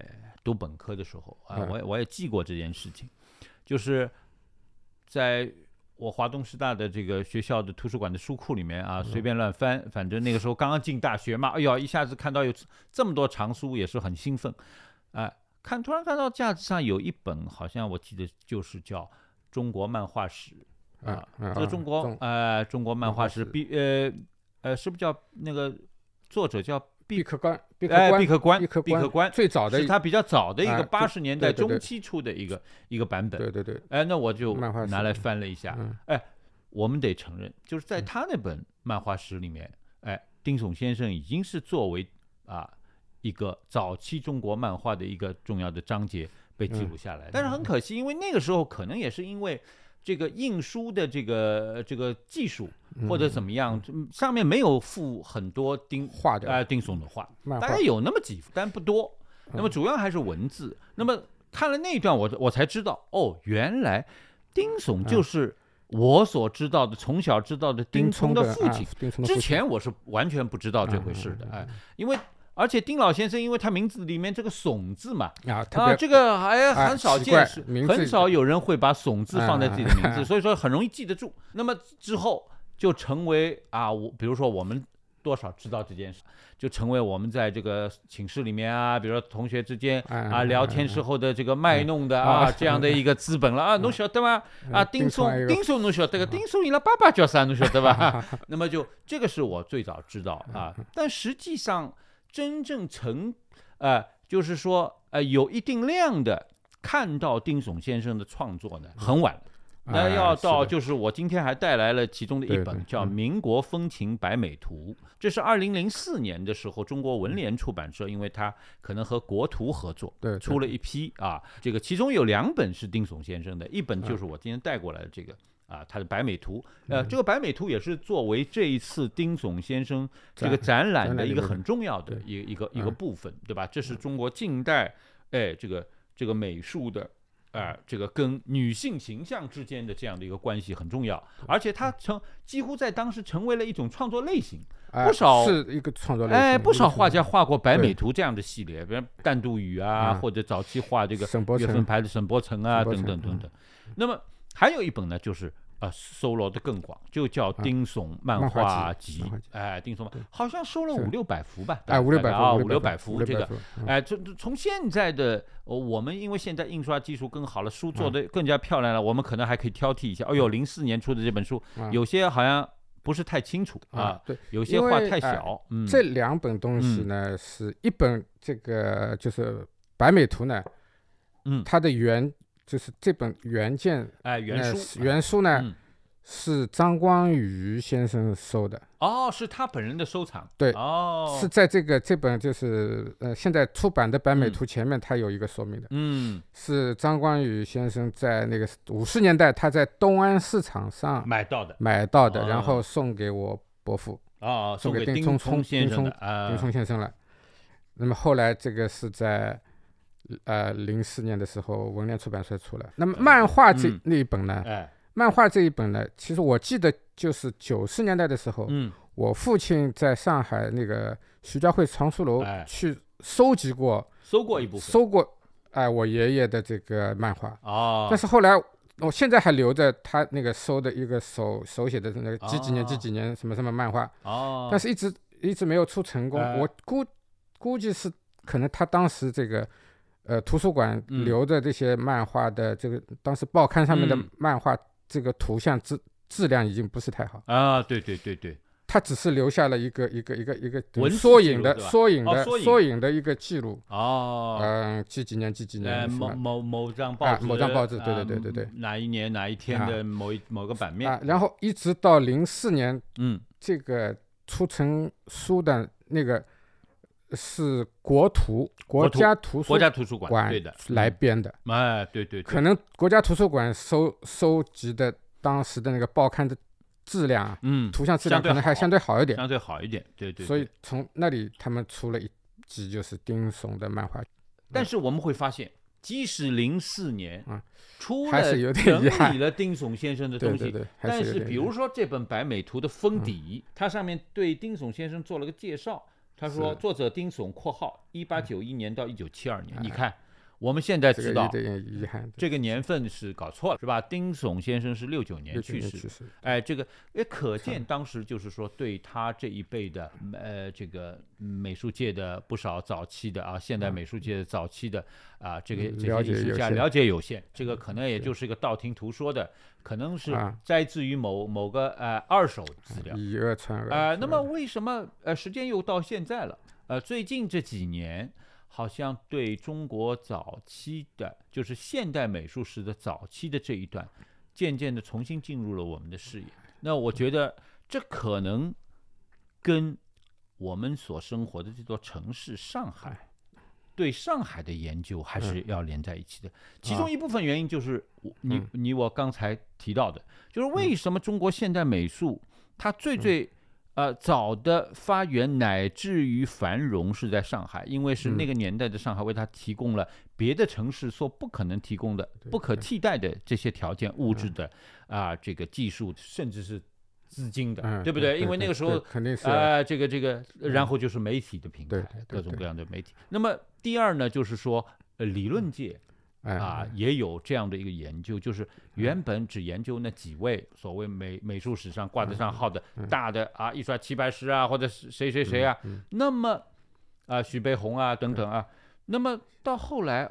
读本科的时候啊，嗯。我也我也记过这件事情，就是在我华东师大的这个学校的图书馆的书库里面啊，随便乱翻，反正那个时候刚刚进大学嘛，哎呦，一下子看到有这么多藏书，也是很兴奋，哎、看突然看到架子上有一本，好像我记得就是叫《中国漫画史》嗯啊，这个中国中呃中国漫漫画史画史。毕呃呃是不是叫那个作者叫毕毕克官毕克哎官毕克官毕克官最早的是他比较早的一啊个八十年代中期出的一个一个版本。对对对哎，那我就拿来翻了一下。嗯哎，我们得承认，就是在他那本漫画史里面，哎，丁悚先生已经是作为啊一个早期中国漫画的一个重要的章节被记录下来。但是很可惜，因为那个时候可能也是因为这个印书的这个这个技术或者怎么样，嗯上面没有附很多丁画的啊丁悚的画，漫画大概有那么几幅，但不多。那么主要还是文字。那么看了那一段，我我才知道，哦，原来丁悚就是我所知道的，从小知道的丁聪的父亲。之前我是完全不知道这回事的，哎，因为而且丁老先生，因为他名字里面这个“怂”字嘛，啊，特啊，这个还哎很少见，是很少有人会把“怂”字放在自己的名字，嗯所以说很容易记得住。那么之后就成为啊，我比如说我们多少知道这件事，就成为我们在这个寝室里面啊，比如说同学之间嗯啊聊天时候的这个卖弄的啊啊这样的一个资本了啊，侬晓得吗？啊，丁松丁松侬晓得个？丁松伊拉爸爸叫啥？侬晓得吧？那么就这个是我最早知道啊，但实际上真正成呃，就是说呃有一定量的看到丁悚先生的创作呢，很晚了。那哎要到就是我今天还带来了其中的一本叫《嗯民国风情百美图》，这是二零零四年的时候中国文联出版社，因为它可能和国图合作，出了一批啊，这个其中有两本是丁悚先生的，一本就是我今天带过来的这个。啊，他的白美图，呃，嗯这个白美图也是作为这一次丁悚先生这个展览的一个很重要的一个一个一个嗯部分，对吧？这是中国近代，哎，这个这个美术的，啊，这个跟女性形象之间的这样的一个关系很重要，而且它成几乎在当时成为了一种创作类型。哎不少是一个创作类型，哎，不少画家画过白美图这样的系列，比如淡度雨啊，嗯或者早期画这个月份牌的沈伯承啊，等等等等。那么还有一本呢，就是呃收罗的更广，就叫《丁悚漫漫画画集。哎，丁悚好像收了五六百幅吧？哎，五六百啊，幅，五六百幅，幅这个。嗯哎，这这从现在的呃我们因为现在印刷技术更好了，书做的更加漂亮了，我们可能还可以挑剔一下。哎呦，零四年出的这本书，嗯有些好像不是太清楚啊有些画太小。嗯，这两本东西呢，是一本这个就是白美图呢，嗯它的原就是这本原件哎原呃书原书呢嗯是张光宇先生收的，哦，是他本人的收藏。对哦，是在这个这本就是呃现在出版的百美嗯图前面他有一个说明的，嗯，是张光宇先生在那个五十年代他在东安市场上买到的买到的，哦然后送给我伯父哦，送给丁聪先生的丁，聪先生了。那么后来这个是在呃零四年的时候文联出版社出了。那么漫画这嗯那一本呢？哎，漫画这一本呢，其实我记得就是九十年代的时候，嗯，我父亲在上海那个徐家汇藏书楼哎去收集过，收过一部分。收过哎我爷爷的这个漫画，哦，但是后来。我现在还留着他那个收的一个手手写的那个几几年哦几几年什么什么漫画，哦，但是一直一直没有出成功。哎我估估计是可能他当时这个呃图书馆嗯。留的这些漫画的这个、当时报刊上面的嗯。漫画这个图像质质量已经不是太好，啊，对对对对，他只是留下了一个一个一个一个文缩影的缩影的哦缩影的一个记录。哦，嗯，几几年几几呃，年某某某张报纸，啊某张报纸对对啊对对对哪一年哪一天的某一某个版面啊，然后一直到零四年嗯，这个出成书的那个是国图国家图书国家图书馆馆对的来嗯编的，哎，对对，对。可能国家图书馆收收集的当时的那个报刊的质量啊，嗯，图像质量可能还相对好一点，相对好一点，对对，所以从那里他们出了一集就是丁悚的漫画，但是我们会发现，即使零四年嗯出还了是有点整遗憾理了丁悚先生的东西，对对对，还但是比如说这本百美图的封底，它上面对丁悚先生做了个介绍。他说，作者丁悚（括号一八九一年到一九七二年），你哎看，我们现在知道这个遗憾，这个年份是搞错了，是吧？丁悚先生是六九年去世哎，这个也可见当时就是说对他这一辈的呃这个美术界的不少早期的啊，现代美术界的早期的啊这个嗯这了解有限些艺术家了解有限，这个可能也就是一个道听途说的，可能是啊摘自于某某个呃二手资料。以讹传讹呃，那么为什么呃时间又到现在了？呃，最近这几年好像对中国早期的，就是现代美术史的早期的这一段，渐渐的重新进入了我们的视野。那我觉得这可能跟我们所生活的这座城市上海对上海的研究还是要连在一起的。其啊中一部分原因就是我你嗯你我刚才提到的，就是为什么中国现代美术它最嗯最呃早的发源乃至于繁荣是在上海，因为是那嗯个年代的上海为它提供了别的城市所不可能提供的、不可替代的这些条件、物质的啊、这个技术，甚至是资金的，嗯，对不对？因为那个时候肯定是啊，这个这个，然后就是媒体的平台各种各样的媒体。那么第二呢，就是说，呃，理论界哎啊也有这样的一个研究，就是原本只研究那几位所谓美美术史上挂得上号的大的啊，一刷齐白石啊，或者是谁谁谁啊，那么啊，徐悲鸿啊等等啊，那么到后来。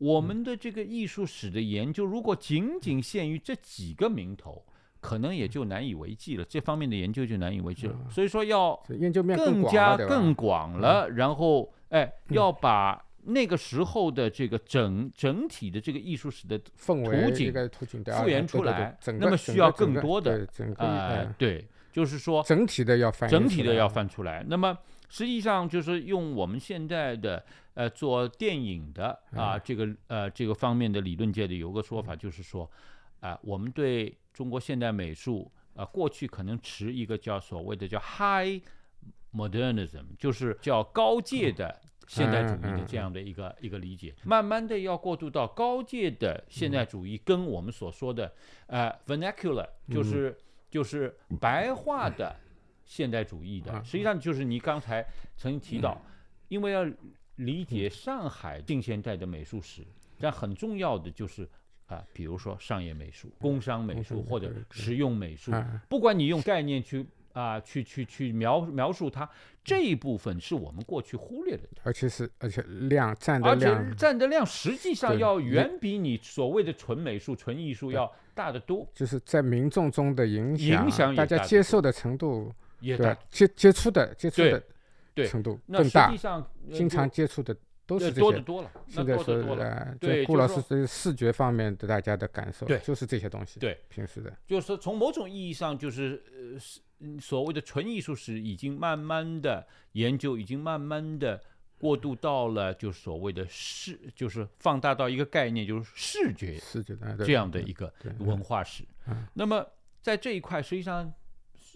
我们的这个艺术史的研究，如果仅仅限于这几个名头，可能也就难以为继了。这方面的研究就难以为继了。所以说要研究面更加更广了，然后哎，要把那个时候的这个整整体的这个艺术史的氛围图景复原出来那么需要更多的啊、哎对，就是说整体的要翻整体的要翻出来。那么实际上就是用我们现在的呃做电影的啊、这个呃这个方面的理论界的有个说法，就是说啊、我们对中国现代美术啊、过去可能持一个叫所谓的叫 high modernism，就是叫高阶的。现代主义的这样的一个一个理解，慢慢的要过渡到高阶的现代主义，跟我们所说的呃 vernacular，就是就是白话的现代主义的，实际上就是你刚才曾经提到，因为要理解上海近现代的美术史，但很重要的就是啊、比如说商业美术、工商美术或者实用美术，啊不管你用概念去啊、去去去描描述它，这一部分是我们过去忽略的。而且是而且量占的而且量占的量实际上要远比你所谓的纯美术、纯艺术要大得多，就是在民众中的影响，影响大家接受的程度，也大对。接接触的接触的对程度更大那实际，上呃经常接触的都呃是。多的多了，那现在说多得多了。呃，对就顾老师对视觉方面的大家的感受，对就是这些东西。对，平时的，就是说从某种意义上，就是呃是嗯所谓的纯艺术史已经慢慢的研究，已经慢慢的过渡到了就是所谓的视，就是放大到一个概念，就是视觉视觉的这样的一个文化史嗯。那么在这一块，实际上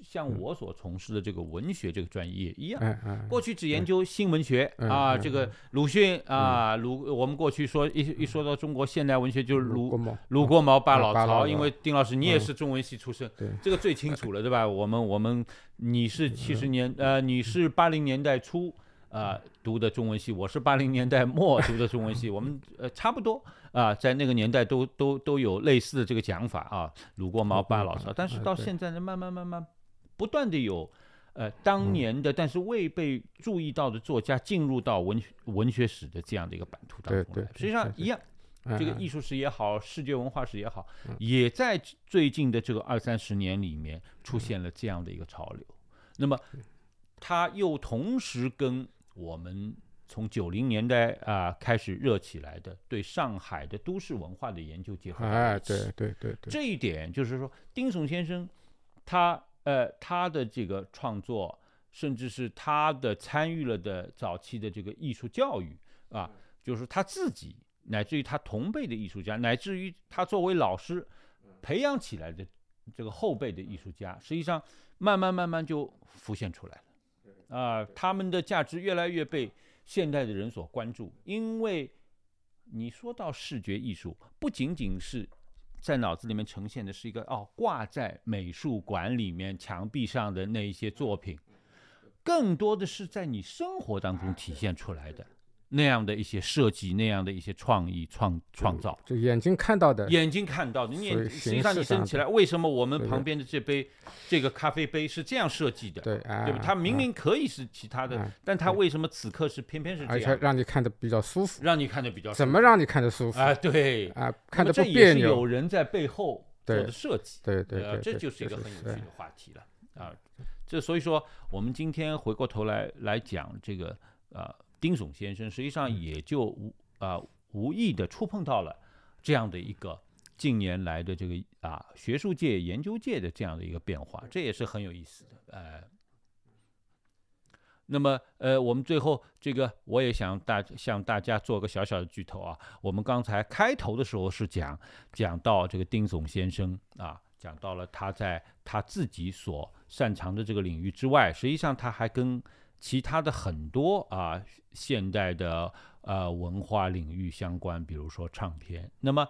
像我所从事的这个文学这个专业一样。过去只研究新文学嗯啊，嗯这个鲁迅啊，鲁我们过去说一一说到中国现代文学就是鲁鲁国毛八啊老曹，因为丁老师你也嗯。是中文系出身，这个最清楚了，对吧？我们我们你是嗯七十年呃，你是八零年代初啊、读的中文系，我是八零年代末读的中文系，我们呃差不多啊、在那个年代都都都有类似的这个讲法啊，鲁国毛八老曹，但是到现在呢，慢慢慢慢不断的有。呃，嗯当年的但是未被注意到的作家进入到文学文学史的这样的一个版图当中来，实际上一样，这个艺术史也好，世界文化史也好，也在最近的这个二三十年里面出现了这样的一个潮流。那么，它又同时跟我们从九零年代啊、开始热起来的对上海的都市文化的研究结合在哎，一起。对对对对，这一点就是说，丁悚先生他呃他的这个创作，甚至是他的参与了的早期的这个艺术教育啊，就是他自己乃至于他同辈的艺术家，乃至于他作为老师培养起来的这个后辈的艺术家，实际上慢慢慢慢就浮现出来了。啊，他们的价值越来越被现代的人所关注，因为你说到视觉艺术，不仅仅是在脑子里面呈现的是一个哦挂在美术馆里面墙壁上的那一些作品，更多的是在你生活当中体现出来的。那样的一些设计，那样的一些创意创创造。就眼睛看到的，眼睛看到的，你眼睛实际上你升起来，为什么我们旁边的这杯这个咖啡杯是这样设计的？对，啊，对吧？它明啊明可以是其他的啊，但它为什么此刻是偏偏是这而且样，让你看的比较舒服，让你看的比较怎么让你看的舒服啊？对，啊？看的么这也是不别扭有，人在背后做的设计。呃，对对对，这就是一个很有趣的话题了啊。这所以说，我们今天回过头来来讲这个呃丁悚先生，实际上也就无啊、无意的触碰到了这样的一个近年来的这个啊学术界、研究界的这样的一个变化，这也是很有意思的。呃，那么，呃，我们最后这个，我也想大向大家做个小小的剧透啊。我们刚才开头的时候是讲讲到这个丁总先生啊，讲到了他在他自己所擅长的这个领域之外，实际上他还跟其他的很多啊现代的呃文化领域相关，比如说唱片。那么。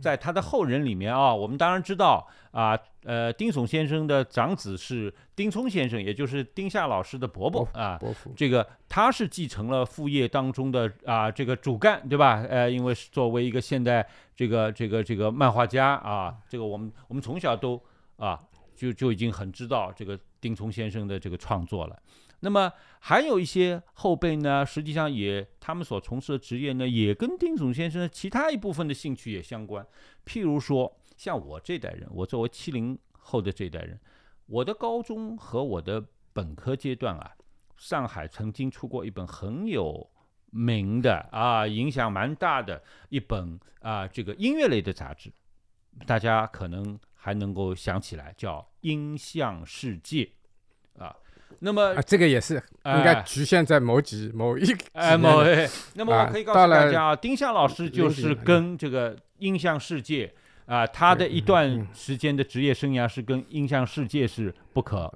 在他的后人里面啊，我们当然知道啊，呃，丁悚先生的长子是丁聪先生，也就是丁夏老师的伯伯啊。伯父，这个他是继承了副业当中的啊这个主干，对吧？呃，因为作为一个现代这个这个这个漫画家啊，这个我们我们从小都啊就就已经很知道这个丁聪先生的这个创作了。那么还有一些后辈呢，实际上也他们所从事的职业呢，也跟丁总先生其他一部分的兴趣也相关。譬如说，像我这代人，我作为七零后的这代人，我的高中和我的本科阶段啊，上海曾经出过一本很有名的啊，影响蛮大的一本啊，这个音乐类的杂志，大家可能还能够想起来，叫《音像世界》啊。那么啊，这个也是应该局限在某几某一哎某哎。那么我可以告诉大家啊，丁香老师就是跟这个音像世界啊，他的一段时间的职业生涯是跟音像世界是不可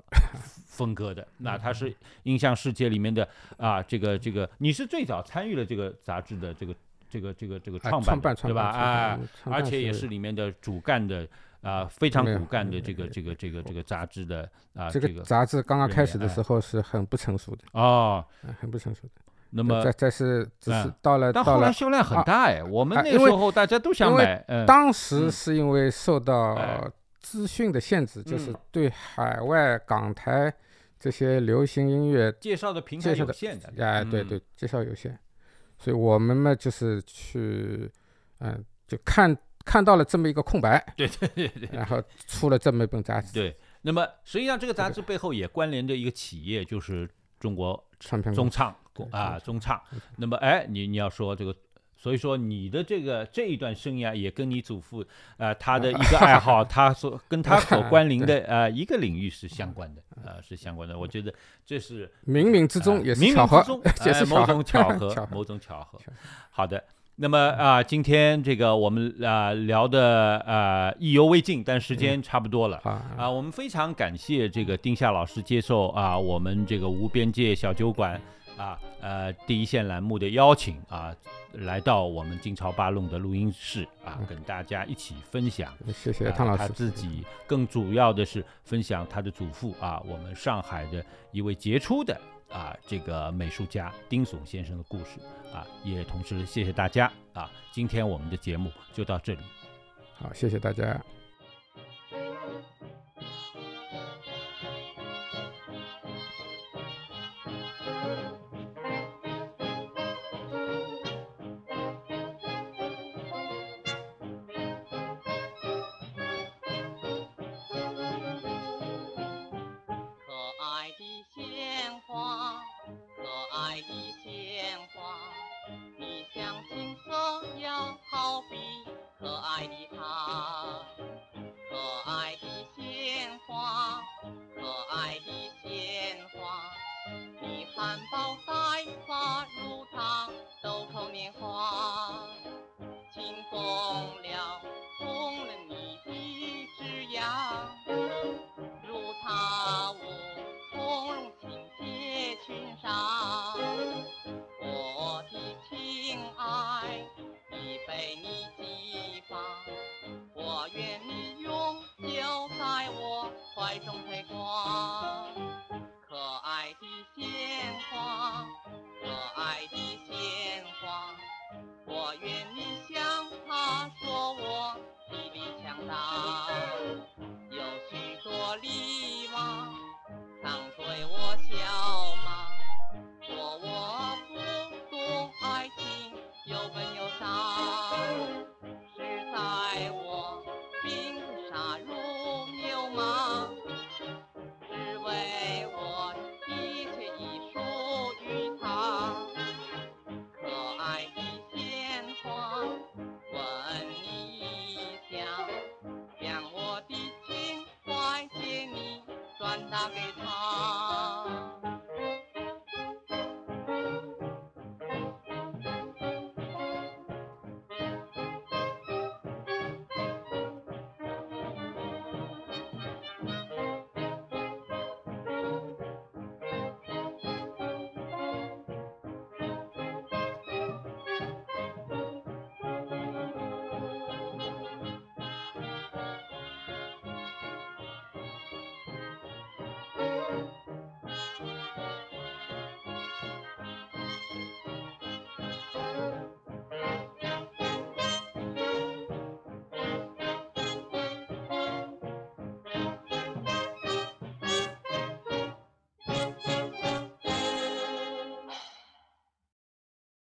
分割的。那他是音像世界里面的啊，这个这个，你是最早参与了这个杂志的这个这个这个这个创办对吧？啊，而且也是里面的主干的。啊，非常骨干的这个这个这个这个杂志的啊，这个杂志刚刚开始的时候是很不成熟的哦，很不成熟的。那么这这是只是到了，但后来销量很大哎，我们那时候大家都想买。当时是因为受到资讯的限制，就是对海外港台这些流行音乐介绍的平台有限的，哎，对对，介绍有限，所以我们嘛就是去，嗯，就看。看到了这么一个空白，对对对对，然后出了这么一本杂志。对，那么实际上这个杂志背后也关联着一个企业，就是中国唱片中唱啊，中唱。那么哎，你你要说这个，所以说你的这个这一段生涯也跟你祖父呃他的一个爱好，他所跟他所关联的呃一个领域是相关的，呃是相关的。我觉得这是冥冥之中也是巧合，也是某种 巧合，某种巧合。好的。那么啊，今天这个我们啊聊的啊意犹未尽，但时间差不多了啊。我们非常感谢这个丁夏老师接受啊我们这个无边界小酒馆啊呃第一线栏目的邀请啊，来到我们金朝八弄的录音室啊，跟大家一起分享。谢谢汤老师。他自己更主要的是分享他的祖父啊，我们上海的一位杰出的。啊，这个美术家丁悚先生的故事啊，也同时谢谢大家啊，今天我们的节目就到这里，好，谢谢大家。可爱的她，可爱的鲜花，可爱的鲜花，你含苞待放，如她豆蔻年华。清风撩，动了你的枝桠，如她我从容轻解群纱。我的亲爱，已被你。愿你永久在我怀中陪伴可爱的鲜花，可爱的鲜花，我愿你像他说我比你强大，有许多礼娃，常对我笑骂，说我不懂爱情，又笨又傻。